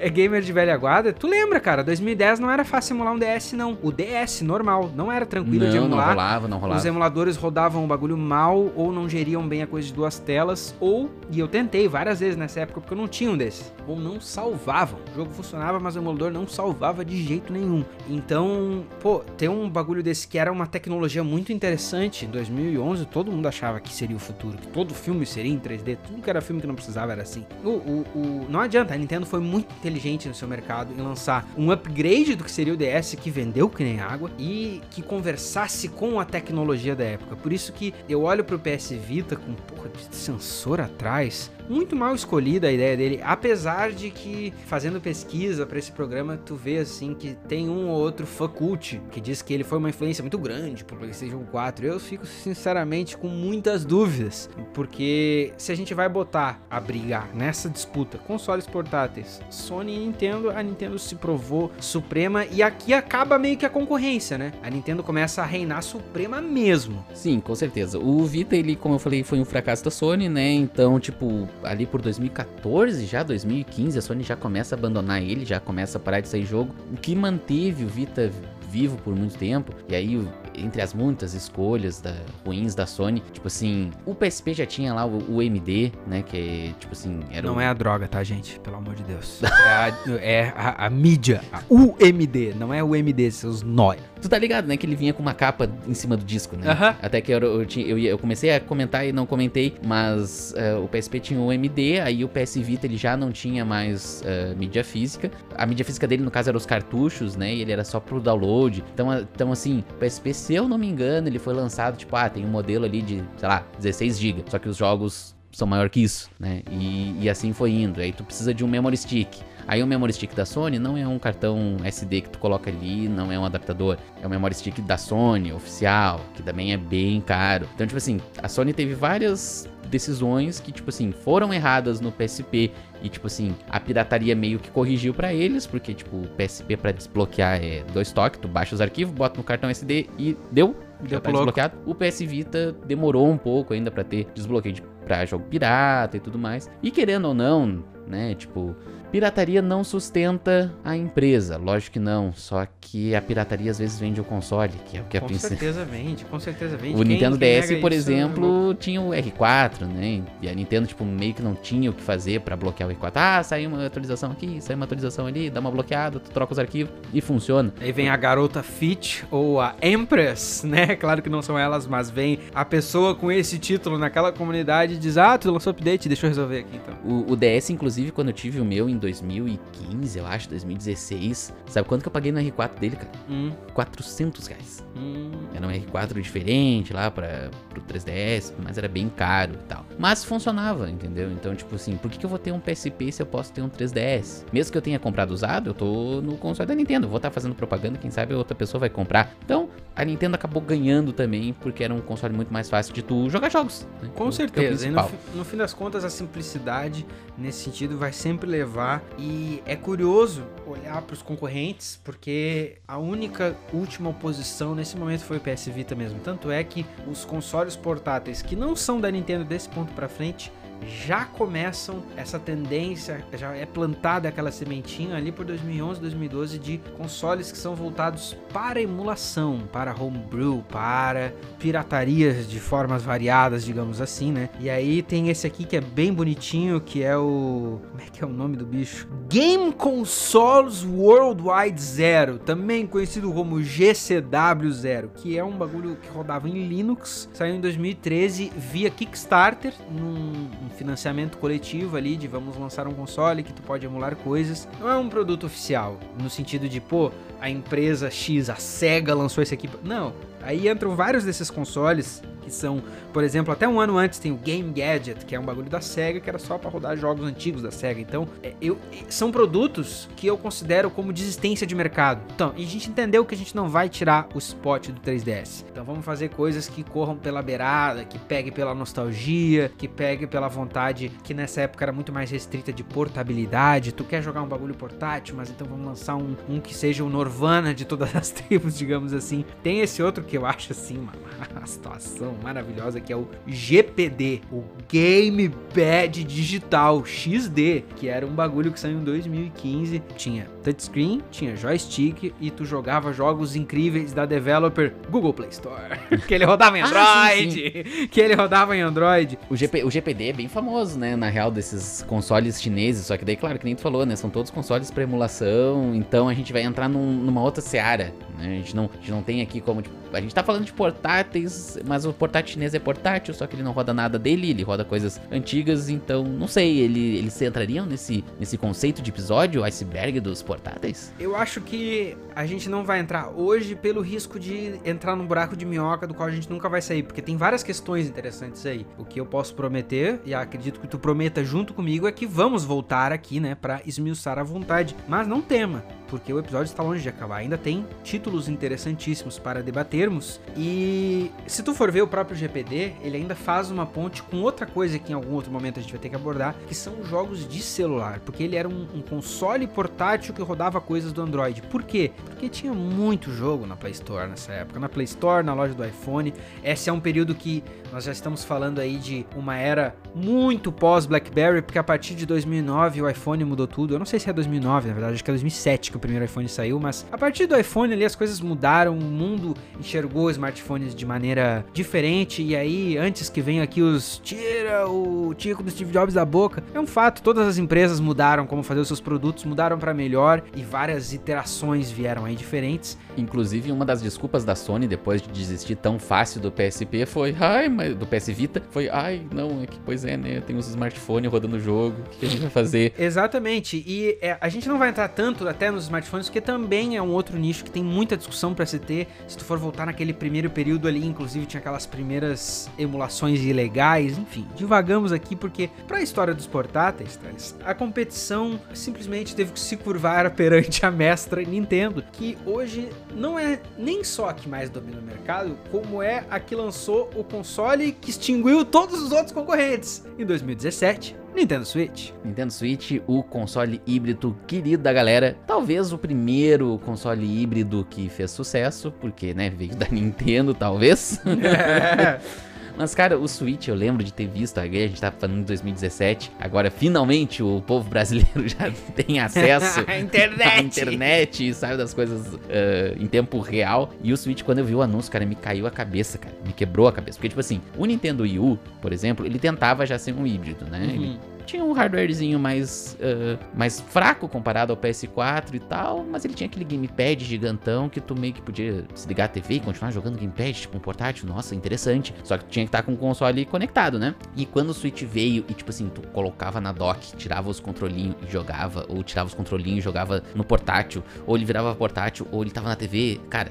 é, é gamer de velha guarda, tu lembra, cara, 2010 não era fácil emular um DS, não. O DS normal, não era tranquilo de Não, não emular. rolava, não rolava. Os emuladores rodavam o bagulho mal ou não geriam bem a coisa de duas telas, ou, e eu tentei várias vezes nessa época porque eu não tinha um desses, ou não salvavam. O jogo funcionava, mas o emulador não salvava de jeito nenhum. Então, pô, ter um bagulho desse que era uma tecnologia muito interessante, em 2011 todo mundo achava que seria o futuro, que todo filme seria em 3D, tudo que era filme que não precisava era assim. O, o, o- não adianta, a Nintendo foi muito inteligente no seu mercado em lançar um upgrade do que seria o DS que vendeu que nem água e que conversasse com a tecnologia da época. Por isso que eu olho pro PS Vita com porra de sensor atrás, muito mal escolhida a ideia dele, apesar de que fazendo pesquisa pra esse programa tu vê assim que tem um ou outro fã cult que diz que ele foi uma influência muito grande pro PlayStation 4. Eu fico sinceramente com muitas dúvidas, porque se a gente vai botar a brigar nessa disputa consoles portáteis, Sony e Nintendo, a Nintendo se provou suprema e aqui acaba meio que a concorrência, né? A Nintendo começa a reinar suprema mesmo. Sim, com certeza. O Vita, ele, como eu falei, foi um fracasso da Sony, né? Então, tipo, ali por 2014, já 2015, a Sony já começa a abandonar ele, já começa a parar de sair jogo. O que manteve o Vita vivo por muito tempo, e aí, entre as muitas escolhas da, ruins da Sony, tipo assim, o PSP já tinha lá o, o MD, né? Que é, tipo assim, era Não o, é a droga, tá, gente? Pelo amor de Deus. <laughs> É a, é a- a mídia, a UMD, não é o MD, seus nóia. Tu tá ligado, né? Que ele vinha com uma capa em cima do disco, né? Aham. Até que eu, eu, eu, eu comecei a comentar e não comentei, mas eh, o PSP tinha o MD, aí o PS Vita ele já não tinha mais eh, mídia física. A mídia física dele, no caso, eram os cartuchos, né? E ele era só pro download. Então, a- então assim, o PSP, se eu não me engano, ele foi lançado, tipo, ah, tem um modelo ali de, sei lá, 16 GB. Só que os jogos são maior que isso, né? E, e assim foi indo. Aí tu precisa de um memory stick. Aí o memory stick da Sony não é um cartão SD que tu coloca ali, não é um adaptador. É o memory stick da Sony, oficial, que também é bem caro. Então, tipo assim, a Sony teve várias decisões que, tipo assim, foram erradas no PSP e, tipo assim, a pirataria meio que corrigiu pra eles, porque, tipo, o PSP pra desbloquear é dois toques, tu baixa os arquivos, bota no cartão SD e deu. já Deu tá desbloqueado. O PS Vita demorou um pouco ainda pra ter desbloqueio de, pra jogo pirata e tudo mais. E querendo ou não, né, tipo, pirataria não sustenta a empresa, lógico que não. Só que a pirataria às vezes vende o console, que é o que a Com princípio. certeza vende, com certeza vende. O Quem- Nintendo quem DS, por isso, exemplo, tinha o R4, né? E a Nintendo, tipo, meio que não tinha o que fazer pra bloquear o R4. Ah, saiu uma atualização aqui, saiu uma atualização ali, dá uma bloqueada, tu troca os arquivos e funciona. Aí vem a garota Fit ou a Empress, né? <laughs> Claro que não são elas, mas vem a pessoa com esse título naquela comunidade e diz: Ah, tu lançou update, deixa eu resolver aqui então. O, o DS, inclusive, quando eu tive o meu em 2015, eu acho, 2016, sabe quanto que eu paguei no R4 dele, cara? Hum, 400 reais. hum. Era um R4 diferente lá para pro 3DS, mas era bem caro e tal. Mas funcionava, entendeu? Então, tipo assim, por que, que eu vou ter um PSP se eu posso ter um 3DS? Mesmo que eu tenha comprado usado, eu tô no console da Nintendo. Vou estar fazendo propaganda, quem sabe outra pessoa vai comprar. Então, a Nintendo acabou ganhando também, porque era um console muito mais fácil de tu jogar jogos. né? É Com o- que é o certeza. E no, no fim das contas, a simplicidade nesse sentido vai sempre levar. E é curioso olhar para os concorrentes, porque a única última oposição nesse momento foi o PS Vita mesmo. Tanto é que os consoles portáteis que não são da Nintendo desse ponto para frente já começam essa tendência, já é plantada aquela sementinha ali por 2011, 2012 de consoles que são voltados para emulação, para homebrew, para piratarias de formas variadas, digamos assim, né? E aí tem esse aqui que é bem bonitinho, que é o como é que é o nome do bicho? Game Consoles Worldwide Zero, também conhecido como GCW Zero, que é um bagulho que rodava em Linux, saiu em 2013 via Kickstarter, num, financiamento coletivo ali de vamos lançar um console que tu pode emular coisas. Não é um produto oficial, no sentido de, pô, a empresa X, a Sega lançou esse aqui. Não, aí entram vários desses consoles que são, por exemplo, até um ano antes tem o Game Gadget, que é um bagulho da Sega que era só pra rodar jogos antigos da Sega. Então, é, eu, são produtos que eu considero como desistência de mercado. Então, a gente entendeu que a gente não vai tirar o spot do 3DS. Então, vamos fazer coisas que corram pela beirada, que pegue pela nostalgia, que pegue pela vontade que nessa época era muito mais restrita de portabilidade. Tu quer jogar um bagulho portátil, mas então vamos lançar um, um que seja o Norvana de todas as <laughs> tribos, digamos assim. Tem esse outro que eu acho assim uma, uma <laughs> situação maravilhosa que é o GPD, o Gamepad Digital XD, que era um bagulho que saiu em 2015. Tinha touchscreen, tinha joystick e tu jogava jogos incríveis da developer Google Play Store. <laughs> que ele rodava em Ah, Android, <laughs> que ele rodava em Android. O, GP, o GPD é bem famoso, né? Na real, desses consoles chineses. Só que daí, claro, que nem tu falou, né? São todos consoles pra emulação. Então a gente vai entrar num- numa outra seara. Né? A, gente não, a gente não tem aqui como. Tipo, a gente tá falando de portáteis, mas o portátil chinês é portátil, só que ele não roda nada dele, ele roda coisas antigas. Então, não sei, ele, eles entrariam nesse, nesse conceito de episódio, o iceberg dos portáteis? Eu acho que a gente não vai entrar hoje pelo risco de entrar num buraco de minhoca do qual a gente nunca vai sair, porque tem várias questões interessantes aí. O que eu posso prometer, e acredito que tu prometa junto comigo, é que vamos voltar aqui, né, pra esmiuçar à vontade. Mas não tema, porque o episódio está longe de acabar. Ainda tem títulos interessantíssimos para debatermos. E se tu for ver o próprio GPD, ele ainda faz uma ponte com outra coisa que em algum outro momento a gente vai ter que abordar, que são jogos de celular. Porque ele era um, um console portátil que rodava coisas do Android. Por quê? Porque tinha muito jogo na Play Store nessa época. Na Play Store, na loja do iPhone. Esse é um período que nós já estamos falando aí de uma era muito pós-BlackBerry, porque a partir de 2009 o iPhone mudou tudo. Eu não sei se é 2009, na verdade, acho que é 2007 que o primeiro iPhone saiu, mas a partir do iPhone ali as coisas mudaram, o mundo enxergou smartphones de maneira diferente e aí antes que venham aqui os tira o tico do Steve Jobs da boca, é um fato, todas as empresas mudaram como fazer os seus produtos, mudaram para melhor e várias iterações vieram aí diferentes. Inclusive, uma das desculpas da Sony depois de desistir tão fácil do PSP foi, ai, mas do PS Vita, foi, ai, não, é que pois é, né? Tem uns smartphones rodando o jogo, o que a gente vai fazer? <laughs> Exatamente, e é, a gente não vai entrar tanto até nos smartphones, porque também é um outro nicho que tem muita discussão para se ter. Se tu for voltar naquele primeiro período ali, inclusive tinha aquelas primeiras emulações ilegais, enfim, divagamos aqui porque para a história dos portáteis, a competição simplesmente teve que se curvar <laughs> perante a mestra Nintendo, que hoje não é nem só a que mais domina o mercado, como é a que lançou o console que extinguiu todos os outros concorrentes. Em 2017, Nintendo Switch. Nintendo Switch, o console híbrido querido da galera. Talvez o primeiro console híbrido que fez sucesso, porque, né, veio da <laughs> Nintendo, talvez. É. <laughs> <laughs> Mas, cara, o Switch, eu lembro de ter visto, a gente tava falando em 2017, agora finalmente o povo brasileiro <laughs> já tem acesso <laughs> A internet. à internet e sabe das coisas ah, em tempo real. E o Switch, quando eu vi o anúncio, cara, me caiu a cabeça, cara, me quebrou a cabeça. Porque, tipo assim, o Nintendo Wii U, por exemplo, ele tentava já ser um híbrido, né? Ele Uhum. Tinha um hardwarezinho mais, ah, mais fraco comparado ao PS4 e tal, mas ele tinha aquele gamepad gigantão que tu meio que podia desligar a TV e continuar jogando gamepad, tipo um portátil, nossa, interessante. Só que tu tinha que estar com o console conectado, né? E quando o Switch veio e, tipo assim, tu colocava na dock, tirava os controlinhos e jogava, ou tirava os controlinhos e jogava no portátil, ou ele virava portátil, ou ele tava na TV, cara.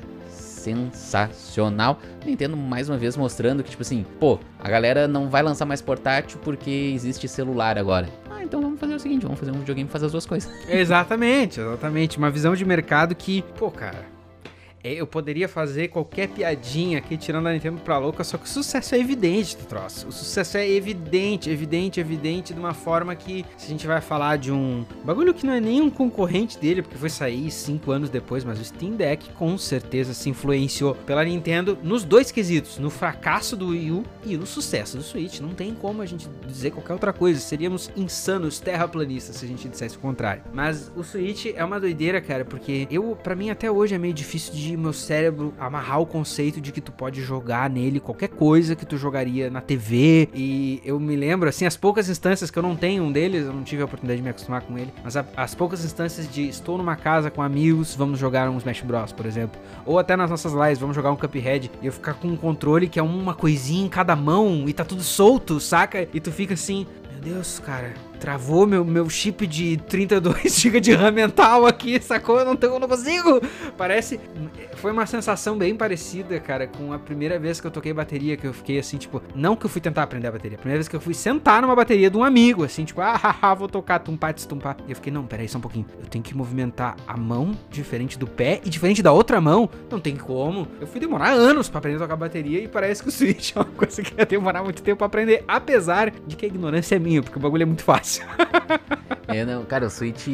Sensacional. Nintendo mais uma vez mostrando que, tipo assim, pô, a galera não vai lançar mais portátil porque existe celular agora. Ah, então vamos fazer o seguinte, vamos fazer um videogame e fazer as duas coisas. Exatamente, exatamente. Uma visão de mercado que, pô, cara. É, Eu poderia fazer qualquer piadinha aqui tirando a Nintendo pra louca, só que o sucesso é evidente do troço. O sucesso é evidente, evidente, evidente, de uma forma que, se a gente vai falar de um bagulho que não é nem um concorrente dele, porque foi sair cinco anos depois, mas o Steam Deck com certeza se influenciou pela Nintendo nos dois quesitos, no fracasso do Wii U e no sucesso do Switch. Não tem como a gente dizer qualquer outra coisa. Seríamos insanos terraplanistas se a gente dissesse o contrário. Mas o Switch é uma doideira, cara, porque eu, para mim até hoje é meio difícil de meu cérebro amarrar o conceito de que tu pode jogar nele qualquer coisa que tu jogaria na TV. E eu me lembro, assim, as poucas instâncias que eu não tenho um deles, eu não tive a oportunidade de me acostumar com ele, mas a- as poucas instâncias de estou numa casa com amigos, vamos jogar um Smash Bros, por exemplo, ou até nas nossas lives, vamos jogar um Cuphead e eu ficar com um controle que é uma coisinha em cada mão e tá tudo solto, saca? E tu fica assim, meu Deus, cara, travou meu, meu chip de 32 <laughs> GB de RAM mental aqui, sacou? Eu não, tenho, não consigo. Parece. Foi uma sensação bem parecida, cara, com a primeira vez que eu toquei bateria, que eu fiquei assim, tipo, não que eu fui tentar aprender a bateria, a primeira vez que eu fui sentar numa bateria de um amigo, assim, tipo, ah, haha, vou tocar, tumpar, destumpar. E eu fiquei, não, peraí, só um pouquinho. Eu tenho que movimentar a mão diferente do pé e diferente da outra mão. Não tem como. Eu fui demorar anos pra aprender a tocar bateria e parece que o <laughs> Switch é uma coisa que ia demorar muito tempo pra aprender, apesar de que a ignorância é minha, porque o bagulho é muito fácil. <laughs> É, não, cara, o Switch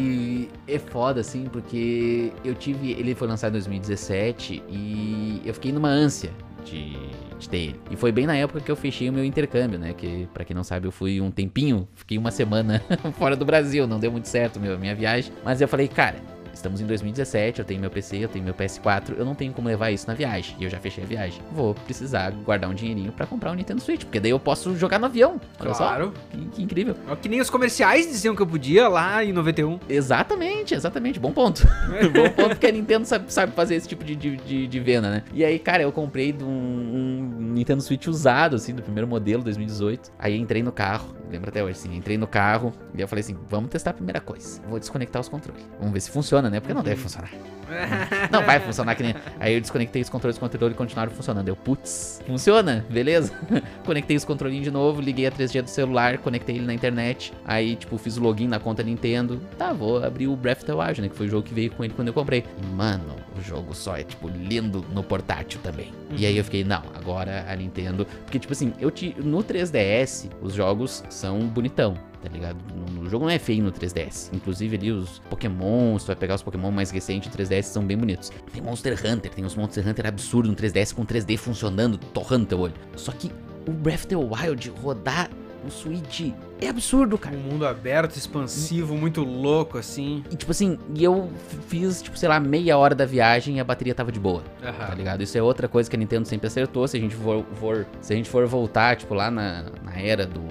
é foda, assim, porque eu tive. Ele foi lançado em 2017 e eu fiquei numa ânsia de, de ter ele. E foi bem na época que eu fechei o meu intercâmbio, né? Que, pra quem não sabe, eu fui um tempinho, fiquei uma semana <laughs> fora do Brasil, não deu muito certo meu, minha viagem. Mas eu falei, cara. Estamos em 2017, eu tenho meu PC, eu tenho meu PS4, eu não tenho como levar isso na viagem. E eu já fechei a viagem. Vou precisar guardar um dinheirinho pra comprar um Nintendo Switch, porque daí eu posso jogar no avião. Olha Claro. só. Que, que incrível. É que nem os comerciais diziam que eu podia lá em 91. Exatamente, exatamente. Bom ponto. <laughs> <laughs> Bom ponto porque a Nintendo sabe, sabe fazer esse tipo de, de, de, venda, né? E aí, cara, eu comprei um, um Nintendo Switch usado, assim, do primeiro modelo, 2018. Aí entrei no carro, lembro até hoje, assim, entrei no carro e eu falei assim, vamos testar a primeira coisa. Vou desconectar os controles. Vamos ver se funciona, né? Porque não deve funcionar. <laughs> Não vai funcionar que nem. Aí eu desconectei os controles do controle e continuaram funcionando. Eu, putz, funciona, beleza? <laughs> Conectei os controlinhos de novo, liguei a 3G do celular, conectei ele na internet. Aí, tipo, fiz o login na conta Nintendo. Tá, vou abrir o Breath of the Wild, né? Que foi o jogo que veio com ele quando eu comprei. E, mano, o jogo só é, tipo, lindo no portátil também. E aí eu fiquei, não, agora a Nintendo. Porque, tipo assim, eu te, no 3DS, os jogos são bonitão tá ligado? O jogo não é feio no 3DS. Inclusive ali os Pokémon, se tu vai pegar os Pokémon mais recentes do 3DS, são bem bonitos. Tem Monster Hunter, tem uns Monster Hunter absurdos no 3DS com 3D funcionando, torrando teu olho. Só que o Breath of the Wild rodar no Switch é absurdo, cara. Um mundo aberto, expansivo, muito louco, assim. E tipo assim, e eu fiz, tipo, sei lá, meia hora da viagem e a bateria tava de boa. Tá ligado? Isso é outra coisa que a Nintendo sempre acertou. Se a gente for, for- se a gente for voltar, tipo, lá na, na era do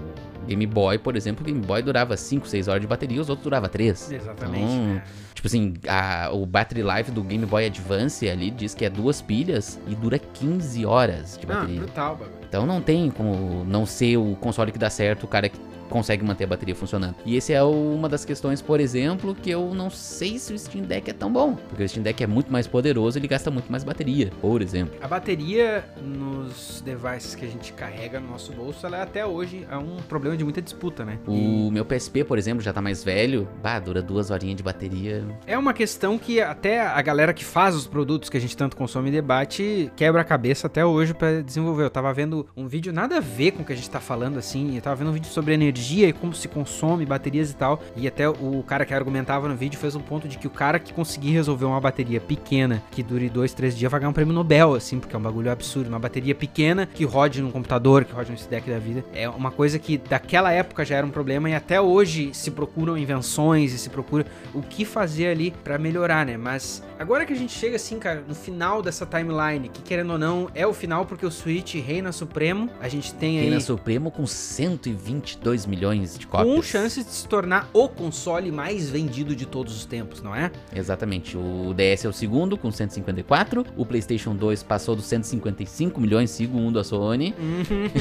Game Boy, por exemplo, o Game Boy durava 5, 6 horas de bateria, os outros durava 3. Exatamente. Então, né? Tipo assim, a- o battery life do Game Boy Advance ali diz que é duas pilhas e dura 15 horas de Não, bateria. brutal, bagulho. Então não tem como não ser o console que dá certo, o cara que consegue manter a bateria funcionando. E esse é uma das questões, por exemplo, que eu não sei se o Steam Deck é tão bom. Porque o Steam Deck é muito mais poderoso, ele gasta muito mais bateria, por exemplo. A bateria nos devices que a gente carrega no nosso bolso, ela é até hoje é um problema de muita disputa, né? O meu PSP, por exemplo, já tá mais velho. Bah, dura duas horinhas de bateria. É uma questão que até a galera que faz os produtos que a gente tanto consome e debate quebra a cabeça até hoje pra desenvolver. Eu tava vendo um vídeo nada a ver com o que a gente tá falando assim, eu tava vendo um vídeo sobre energia energia e como se consome baterias e tal. E até o cara que argumentava no vídeo fez um ponto de que o cara que conseguir resolver uma bateria pequena que dure dois, três dias vai ganhar um prêmio Nobel, assim, porque é um bagulho absurdo. Uma bateria pequena que rode num computador, que rode no deck da vida. É uma coisa que daquela época já era um problema e até hoje se procuram invenções e se procura o que fazer ali para melhorar, né? Mas agora que a gente chega assim, cara, no final dessa timeline, que querendo ou não, é o final porque o Switch reina supremo. A gente tem Reina aí Supremo com 122 milhões de cópias. com chances de se tornar o console mais vendido de todos os tempos, não é? Exatamente. O DS é o segundo, com 154. O PlayStation 2 passou dos 155 milhões, segundo a Sony.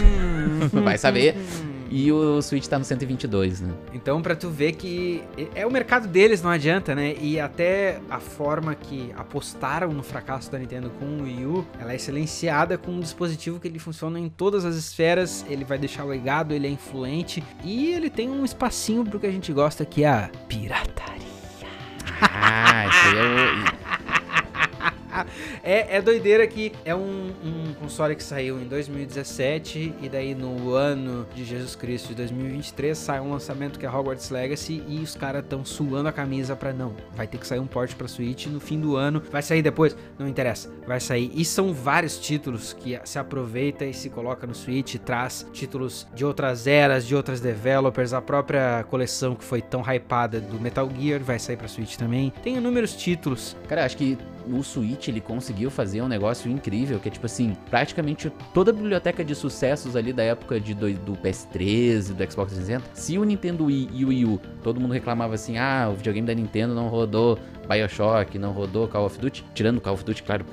<laughs> Vai saber. E o Switch tá no 122, né? Então, pra tu ver que é o mercado deles, não adianta, né? E até a forma que apostaram no fracasso da Nintendo com o Wii U, ela é silenciada com um dispositivo que ele funciona em todas as esferas, ele vai deixar legado, ele é influente e ele tem um espacinho pro que a gente gosta, que é a pirataria. Ah, esse aí é o... <laughs> <laughs> É, é doideira que é um, um console que saiu em 2017 e daí no ano de Jesus Cristo de 2023 sai um lançamento que é Hogwarts Legacy e os caras estão suando a camisa pra não. Vai ter que sair um port pra Switch no fim do ano. Vai sair depois? Não interessa. Vai sair. E são vários títulos que se aproveita e se coloca no Switch, traz títulos de outras eras, de outras developers. A própria coleção que foi tão hypada do Metal Gear vai sair pra Switch também. Tem inúmeros títulos. Cara, acho que o Switch ele conseguiu fazer um negócio incrível, que é tipo assim, praticamente toda a biblioteca de sucessos ali da época de do, do PS3 do Xbox 360, se o Nintendo Wii e o Wii U, todo mundo reclamava assim, ah, o videogame da Nintendo não rodou BioShock, não rodou Call of Duty, tirando Call of Duty, claro,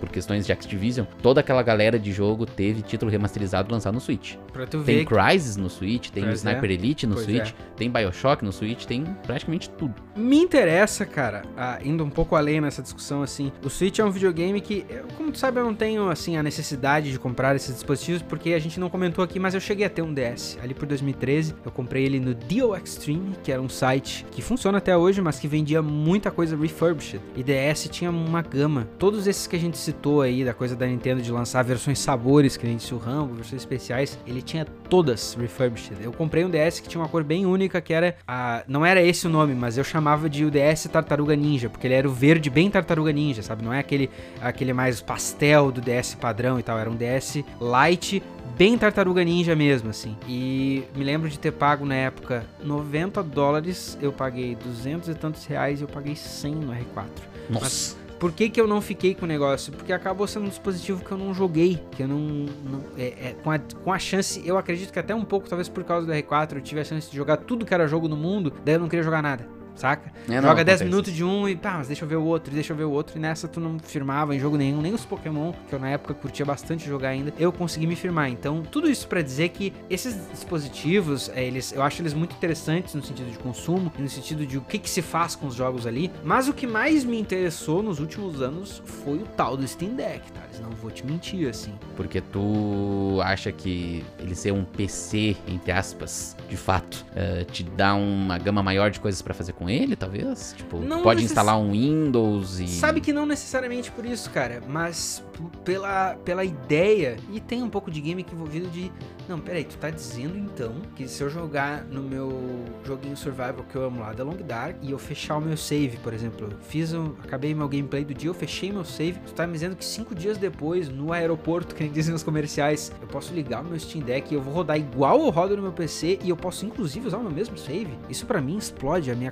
por questões de Activision, toda aquela galera de jogo teve título remasterizado lançado no Switch. Pra tu Tem. Crysis no Switch, tem Pois Sniper Elite no Pois Switch, é. tem BioShock no Switch, tem praticamente tudo. Me interessa, cara, indo um pouco além nessa discussão, assim, o Switch é um videogame que, como tu sabe, eu não tenho, assim, a necessidade de comprar esses dispositivos, porque a gente não comentou aqui, mas eu cheguei a ter um DS, ali por 2013, eu comprei ele no Deal Extreme, que era um site que funciona até hoje, mas que vendia muita coisa refurbished, e DS tinha uma gama, todos esses que a gente citou aí, da coisa da Nintendo de lançar versões sabores, que nem disse o Rambo, versões especiais, ele tinha todas refurbished. Eu comprei um DS que tinha uma cor bem única, que era a... não era esse o nome, mas eu chamava de o DS Tartaruga Ninja, porque ele era o verde bem Tartaruga Ninja, sabe? Não é aquele, aquele mais pastel do DS padrão e tal, era um DS light, bem Tartaruga Ninja mesmo, assim. E me lembro de ter pago na época 90 dólares, eu paguei 200 e tantos reais e eu paguei 100 no R4. Nossa. Por que, que eu não fiquei com o negócio? Porque acabou sendo um dispositivo que eu não joguei, que eu não... não- é, é, com, a, com a chance, eu acredito que até um pouco, talvez por causa do R4, eu tive a chance de jogar tudo que era jogo no mundo, daí eu não queria jogar nada, saca? É, não, Joga 10 acontece minutos de um e pá, mas deixa eu ver o outro, deixa eu ver o outro. E nessa tu não firmava em jogo nenhum, nem os Pokémon, que eu na época curtia bastante jogar ainda, eu consegui me firmar. Então, tudo isso pra dizer que esses dispositivos, é, eles, eu acho eles muito interessantes no sentido de consumo, e no sentido de o que, que se faz com os jogos ali. Mas o que mais me interessou nos últimos anos foi o tal do Steam Deck, tá? Não vou te mentir, assim. Porque tu acha que ele ser um PC, entre aspas, de fato, eh, te dá uma gama maior de coisas pra fazer com ele, talvez? Tipo, pode instalar um Windows e. Sabe que não necessariamente por isso, cara, mas pela, pela ideia, e tem um pouco de gimmick envolvido de. Não, peraí, tu tá dizendo então que se eu jogar no meu joguinho survival que eu amo lá, The Long Dark, e eu fechar o meu save, por exemplo, eu fiz um, acabei meu gameplay do dia, eu fechei meu save, tu tá me dizendo que cinco dias depois, no aeroporto, <laughs> que nem dizem nos comerciais, eu posso ligar o meu Steam Deck e eu vou rodar igual eu rodo no meu PC e eu posso inclusive usar o meu mesmo save. Isso pra mim explode a minha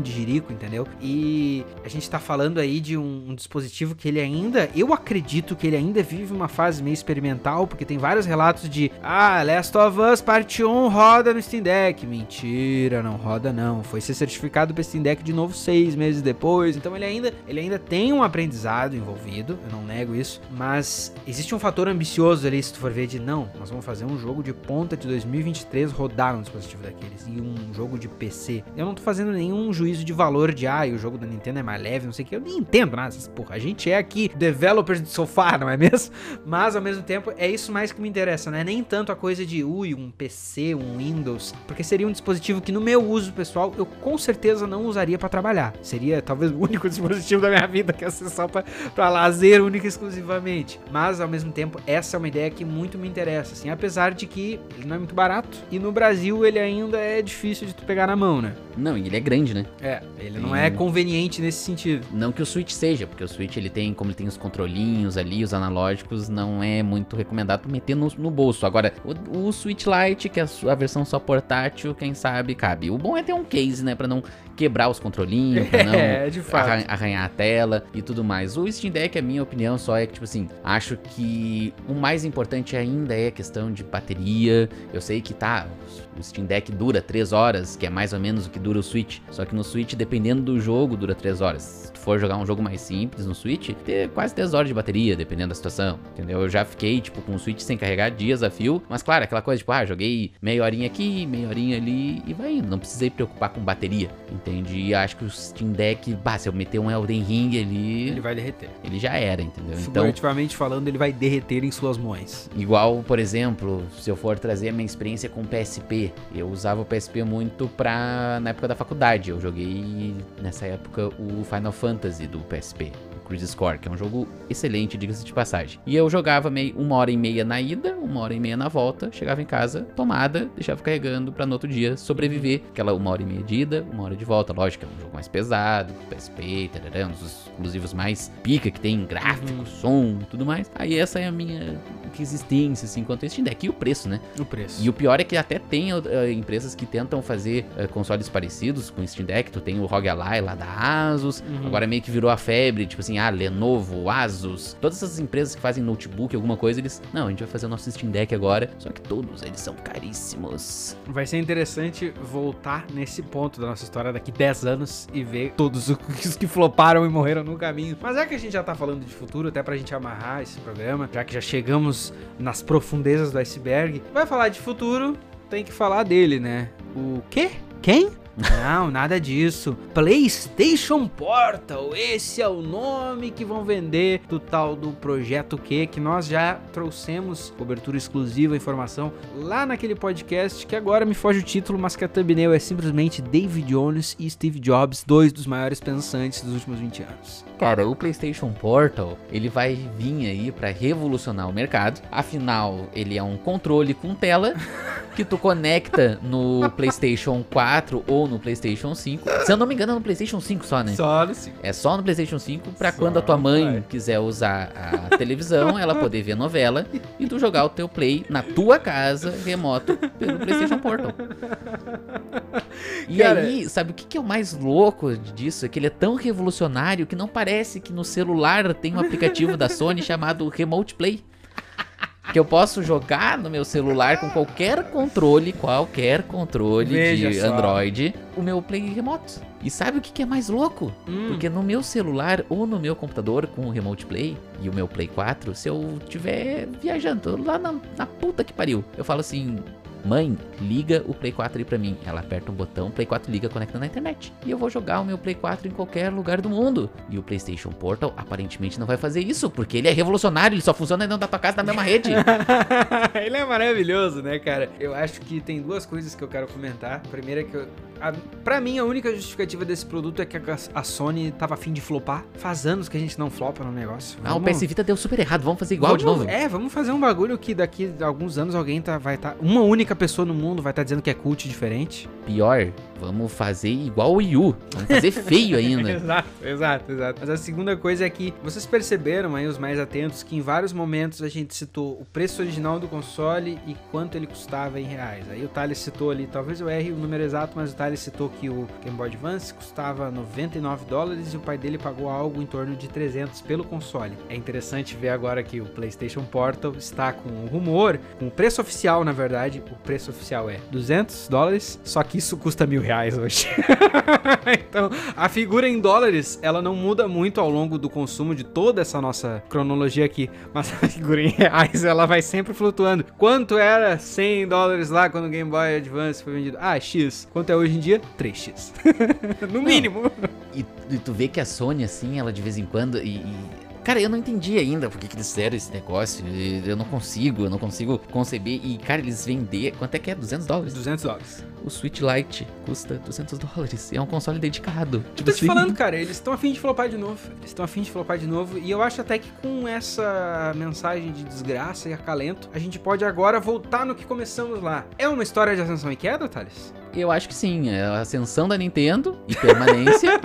de jirico, entendeu? E a gente tá falando aí de um, um dispositivo que ele ainda, eu acredito que ele ainda vive uma fase meio experimental, porque tem vários relatos de ah, Last of Us Parte 1 roda no Steam Deck. Mentira, não roda não. Foi ser certificado pro Steam Deck de novo seis meses depois. Então ele ainda, ele ainda tem um aprendizado envolvido, eu não nego isso. Mas existe um fator ambicioso ali, se tu for ver, de não, nós vamos fazer um jogo de ponta de 2023 rodar num dispositivo daqueles. E um jogo de PC. Eu não tô fazendo nenhum nenhum juízo de valor de, ah, o jogo da Nintendo é mais leve, não sei o que. Eu nem entendo nada dessas porra. A gente é aqui developers de sofá, não é mesmo? <laughs> Mas, ao mesmo tempo, é isso mais que me interessa, né? Nem tanto a coisa de, ui, um PC, um Windows, porque seria um dispositivo que no meu uso pessoal, eu com certeza não usaria para trabalhar. Seria talvez <laughs> o único dispositivo da minha vida que é só para lazer única e exclusivamente. Mas, ao mesmo tempo, essa é uma ideia que muito me interessa, assim, apesar de que ele não é muito barato e no Brasil ele ainda é difícil de tu pegar na mão, né? Não, e ele é grande, né? É, ele não é conveniente nesse sentido. Não que o Switch seja, porque o Switch ele tem, como ele tem os controlinhos ali, os analógicos, não é muito recomendado meter no, no bolso. Agora, o, o Switch Lite, que é a, a versão só portátil, quem sabe cabe. O bom é ter um case, né, pra não quebrar os controlinhos, pra <laughs> não É, de fato. arran- arranhar a tela e tudo mais. O Steam Deck, a minha opinião só é que, tipo assim, acho que o mais importante ainda é a questão de bateria. Eu sei que tá, o Steam Deck dura 3 horas, que é mais ou menos o que dura o Switch. Só que no Switch, dependendo do jogo, dura 3 horas. For jogar um jogo mais simples no Switch, ter quase 10 horas de bateria, dependendo da situação. Entendeu? Eu já fiquei, tipo, com o Switch sem carregar dias a fio. Mas claro, aquela coisa, tipo, ah, joguei meia horinha aqui, meia horinha ali e vai indo. Não precisei preocupar com bateria. Entende? E acho que o Steam Deck, bah, se eu meter um Elden Ring ali, Ele vai derreter. ele já era, entendeu? Então, Figurativamente falando, ele vai derreter em suas mãos. igual, por exemplo, se eu for trazer a minha experiência com o PSP, eu usava o PSP muito pra. na época da faculdade. Eu joguei nessa época o Final Fantasy do PSP. o Crisis Core, que é um jogo excelente, diga-se de passagem. E eu jogava meio uma hora e meia na ida, uma hora e meia na volta, chegava em casa, tomada, deixava carregando pra no outro dia sobreviver. Aquela uma hora e meia de ida, uma hora de volta. Lógico, é um jogo mais pesado, PSP, tarará, um dos exclusivos mais pica que tem gráfico, som, tudo mais. Aí essa é a minha existência, assim, quanto a Steam Deck. E o preço, né? O preço. E o pior é que até tem eh, empresas que tentam fazer eh, consoles parecidos com o Steam Deck. Tu tem o ROG Ally lá da Asus. Uhum. Agora meio que virou a febre, tipo assim, ah, Lenovo, Asus. Todas essas empresas que fazem notebook, alguma coisa, eles... Não, a gente vai fazer o nosso Steam Deck agora. Só que todos eles são caríssimos. Vai ser interessante voltar nesse ponto da nossa história daqui 10 anos e ver todos os que floparam e morreram no caminho. Mas é que a gente já tá falando de futuro, até pra gente amarrar esse programa, já que já chegamos nas profundezas do iceberg, vai falar de futuro, tem que falar dele, né? O quê? Quem? Não, nada disso. PlayStation Portal, esse é o nome que vão vender do tal do projeto Q, que nós já trouxemos cobertura exclusiva, informação lá naquele podcast que agora me foge o título, mas que a thumbnail é simplesmente David Jones e Steve Jobs, dois dos maiores pensantes dos últimos 20 anos. Cara, o PlayStation Portal, ele vai vir aí pra revolucionar o mercado. Afinal, ele é um controle com tela que tu conecta no <laughs> PlayStation 4 ou no PlayStation 5. Se eu não me engano, é no PlayStation 5 só, né? Só assim. É só no PlayStation 5 pra Só, quando a tua mãe vai. quiser usar a <laughs> televisão, ela poder ver novela e tu jogar o teu play na tua casa, remoto, pelo PlayStation Portal. E Cara- aí, sabe o que, que é o mais louco disso? É que ele é tão revolucionário que não parece que no celular tem um aplicativo da Sony chamado Remote Play. Que eu posso jogar no meu celular com qualquer controle, qualquer controle Veja de só. Android, o meu Play remoto. E sabe o que, que é mais louco? Hum. Porque no meu celular ou no meu computador com o Remote Play e o meu Play 4, se eu estiver viajando lá na, na puta que pariu, eu falo assim: Mãe, liga o Play 4 aí pra mim. Ela aperta um botão, Play 4 liga, conecta na internet. E eu vou jogar o meu Play 4 em qualquer lugar do mundo. E o PlayStation Portal aparentemente não vai fazer isso, porque ele é revolucionário, ele só funciona dentro da tua casa na mesma rede. <laughs> Ele é maravilhoso, né, cara? Eu acho que tem duas coisas que eu quero comentar. A primeira é que eu. A, pra mim, a única justificativa desse produto é que a, a Sony tava afim de flopar. Faz anos que a gente não flopa no negócio. Ah, o Vamos- PS Vita deu super errado, vamos fazer igual de vamos- novo. É, vamos fazer um bagulho que daqui a alguns anos alguém tá, vai estar. uma única pessoa no mundo vai estar dizendo que é cult diferente. Pior, vamos fazer igual o Wii U. Vamos fazer feio ainda. <laughs> exato, exato, exato. Mas a segunda coisa é que vocês perceberam aí, os mais atentos, que em vários momentos a gente citou o preço original do console e quanto ele custava em reais. Aí o Thales citou ali, talvez eu erre o número exato, mas o Thales citou que o Game Boy Advance custava 99 dólares e o pai dele pagou algo em torno de 300 pelo console. É interessante ver agora que o PlayStation Portal está com o rumor, com o preço oficial, na verdade, o preço oficial é 200 dólares, só que isso custa mil reais hoje. <laughs> então, a figura em dólares, ela não muda muito ao longo do consumo de toda essa nossa cronologia aqui, mas a figura em reais, ela vai sempre flutuando. Quanto era 100 dólares lá quando o Game Boy Advance foi vendido? Ah, X. Quanto é hoje em em dia, 3x. <laughs> no mínimo. E, e tu vê que a Sony, assim, ela de vez em quando. E, e Cara, eu não entendi ainda por que, que eles fizeram esse negócio. Eu não consigo, eu não consigo conceber. E, cara, eles vender. Quanto é que é? 200 dólares? 200 dólares. O Switch Lite custa 200 dólares. É um console dedicado. Eu tô te assim. falando, cara, eles estão afim de flopar de novo. Eles estão afim de flopar de novo. E eu acho até que com essa mensagem de desgraça e acalento, a gente pode agora voltar no que começamos lá. É uma história de ascensão e queda, Thales? Eu acho que sim. É a ascensão da Nintendo e permanência.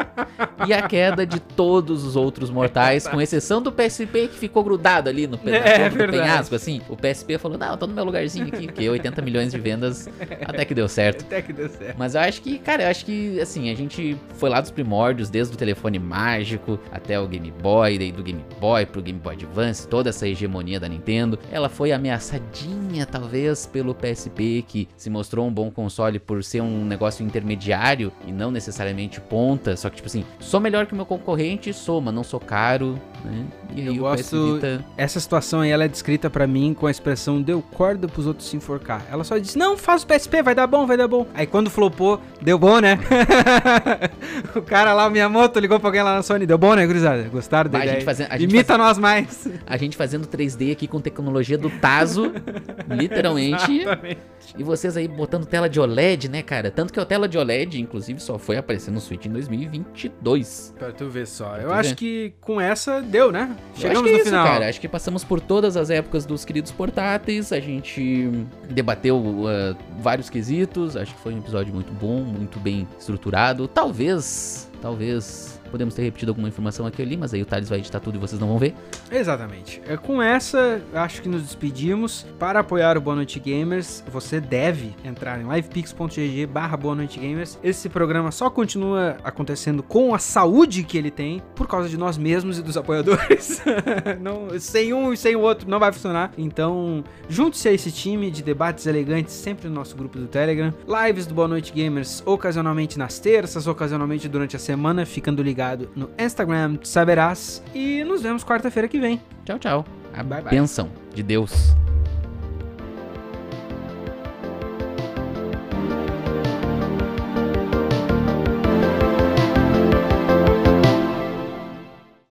<laughs> e a queda de todos os outros mortais, com exceção do PSP que ficou grudado ali no, pena- É, no penhasco, assim. O PSP falou, não, eu tô no meu lugarzinho aqui, porque 80 milhões de vendas até que deu certo. Até que deu certo. Mas eu acho que, cara, eu acho que, assim, a gente foi lá dos primórdios, desde o telefone mágico até o Game Boy, daí do Game Boy pro Game Boy Advance, toda essa hegemonia da Nintendo. Ela foi ameaçadinha, talvez, pelo PSP, que se mostrou um bom console por ser um negócio intermediário e não necessariamente ponta. Só que, tipo assim, sou melhor que o meu concorrente, sou, mas não sou caro, né? E aí Eu o gosto- PS Vita... Essa situação aí, ela é descrita pra mim com a expressão deu corda pros outros se enforcar. Ela só disse, não, faz o PSP, vai dar bom, vai dar bom. Aí quando flopou, deu bom, né? <laughs> o cara lá, o Miyamoto, ligou pra alguém lá na Sony, deu bom, né, gurizada? Gostaram da ideia? fazendo- Imita nós mais. <laughs> A gente fazendo 3D aqui com tecnologia do Tazo, <laughs> literalmente. Exatamente. E vocês aí botando tela de OLED, né, cara? Tanto que a tela de OLED, inclusive, só foi aparecer no Switch em 2022. Pra tu ver só. Eu tu acho ver. que com essa deu, né? Chegamos acho que é no isso, final. cara. Acho que passamos por todas as épocas dos queridos portáteis. A gente debateu uh, vários quesitos. Acho que foi um episódio muito bom, muito bem estruturado. Talvez, talvez podemos ter repetido alguma informação aqui ali, mas aí o Thales vai editar tudo e vocês não vão ver. Exatamente. É, Com essa, acho que nos despedimos. Para apoiar o Boa Noite Gamers, você deve entrar em livepix.gg barra Boa Noite Gamers. Esse programa só continua acontecendo com a saúde que ele tem por causa de nós mesmos e dos apoiadores. <laughs> não, sem um e sem o outro não vai funcionar. Então, junte-se a esse time de debates elegantes sempre no nosso grupo do Telegram. Lives do Boa Noite Gamers ocasionalmente nas terças, ocasionalmente durante a semana, ficando ligado no Instagram, saberás. E nos vemos quarta-feira que vem. Tchau, tchau. A Bye, bye. benção de Deus.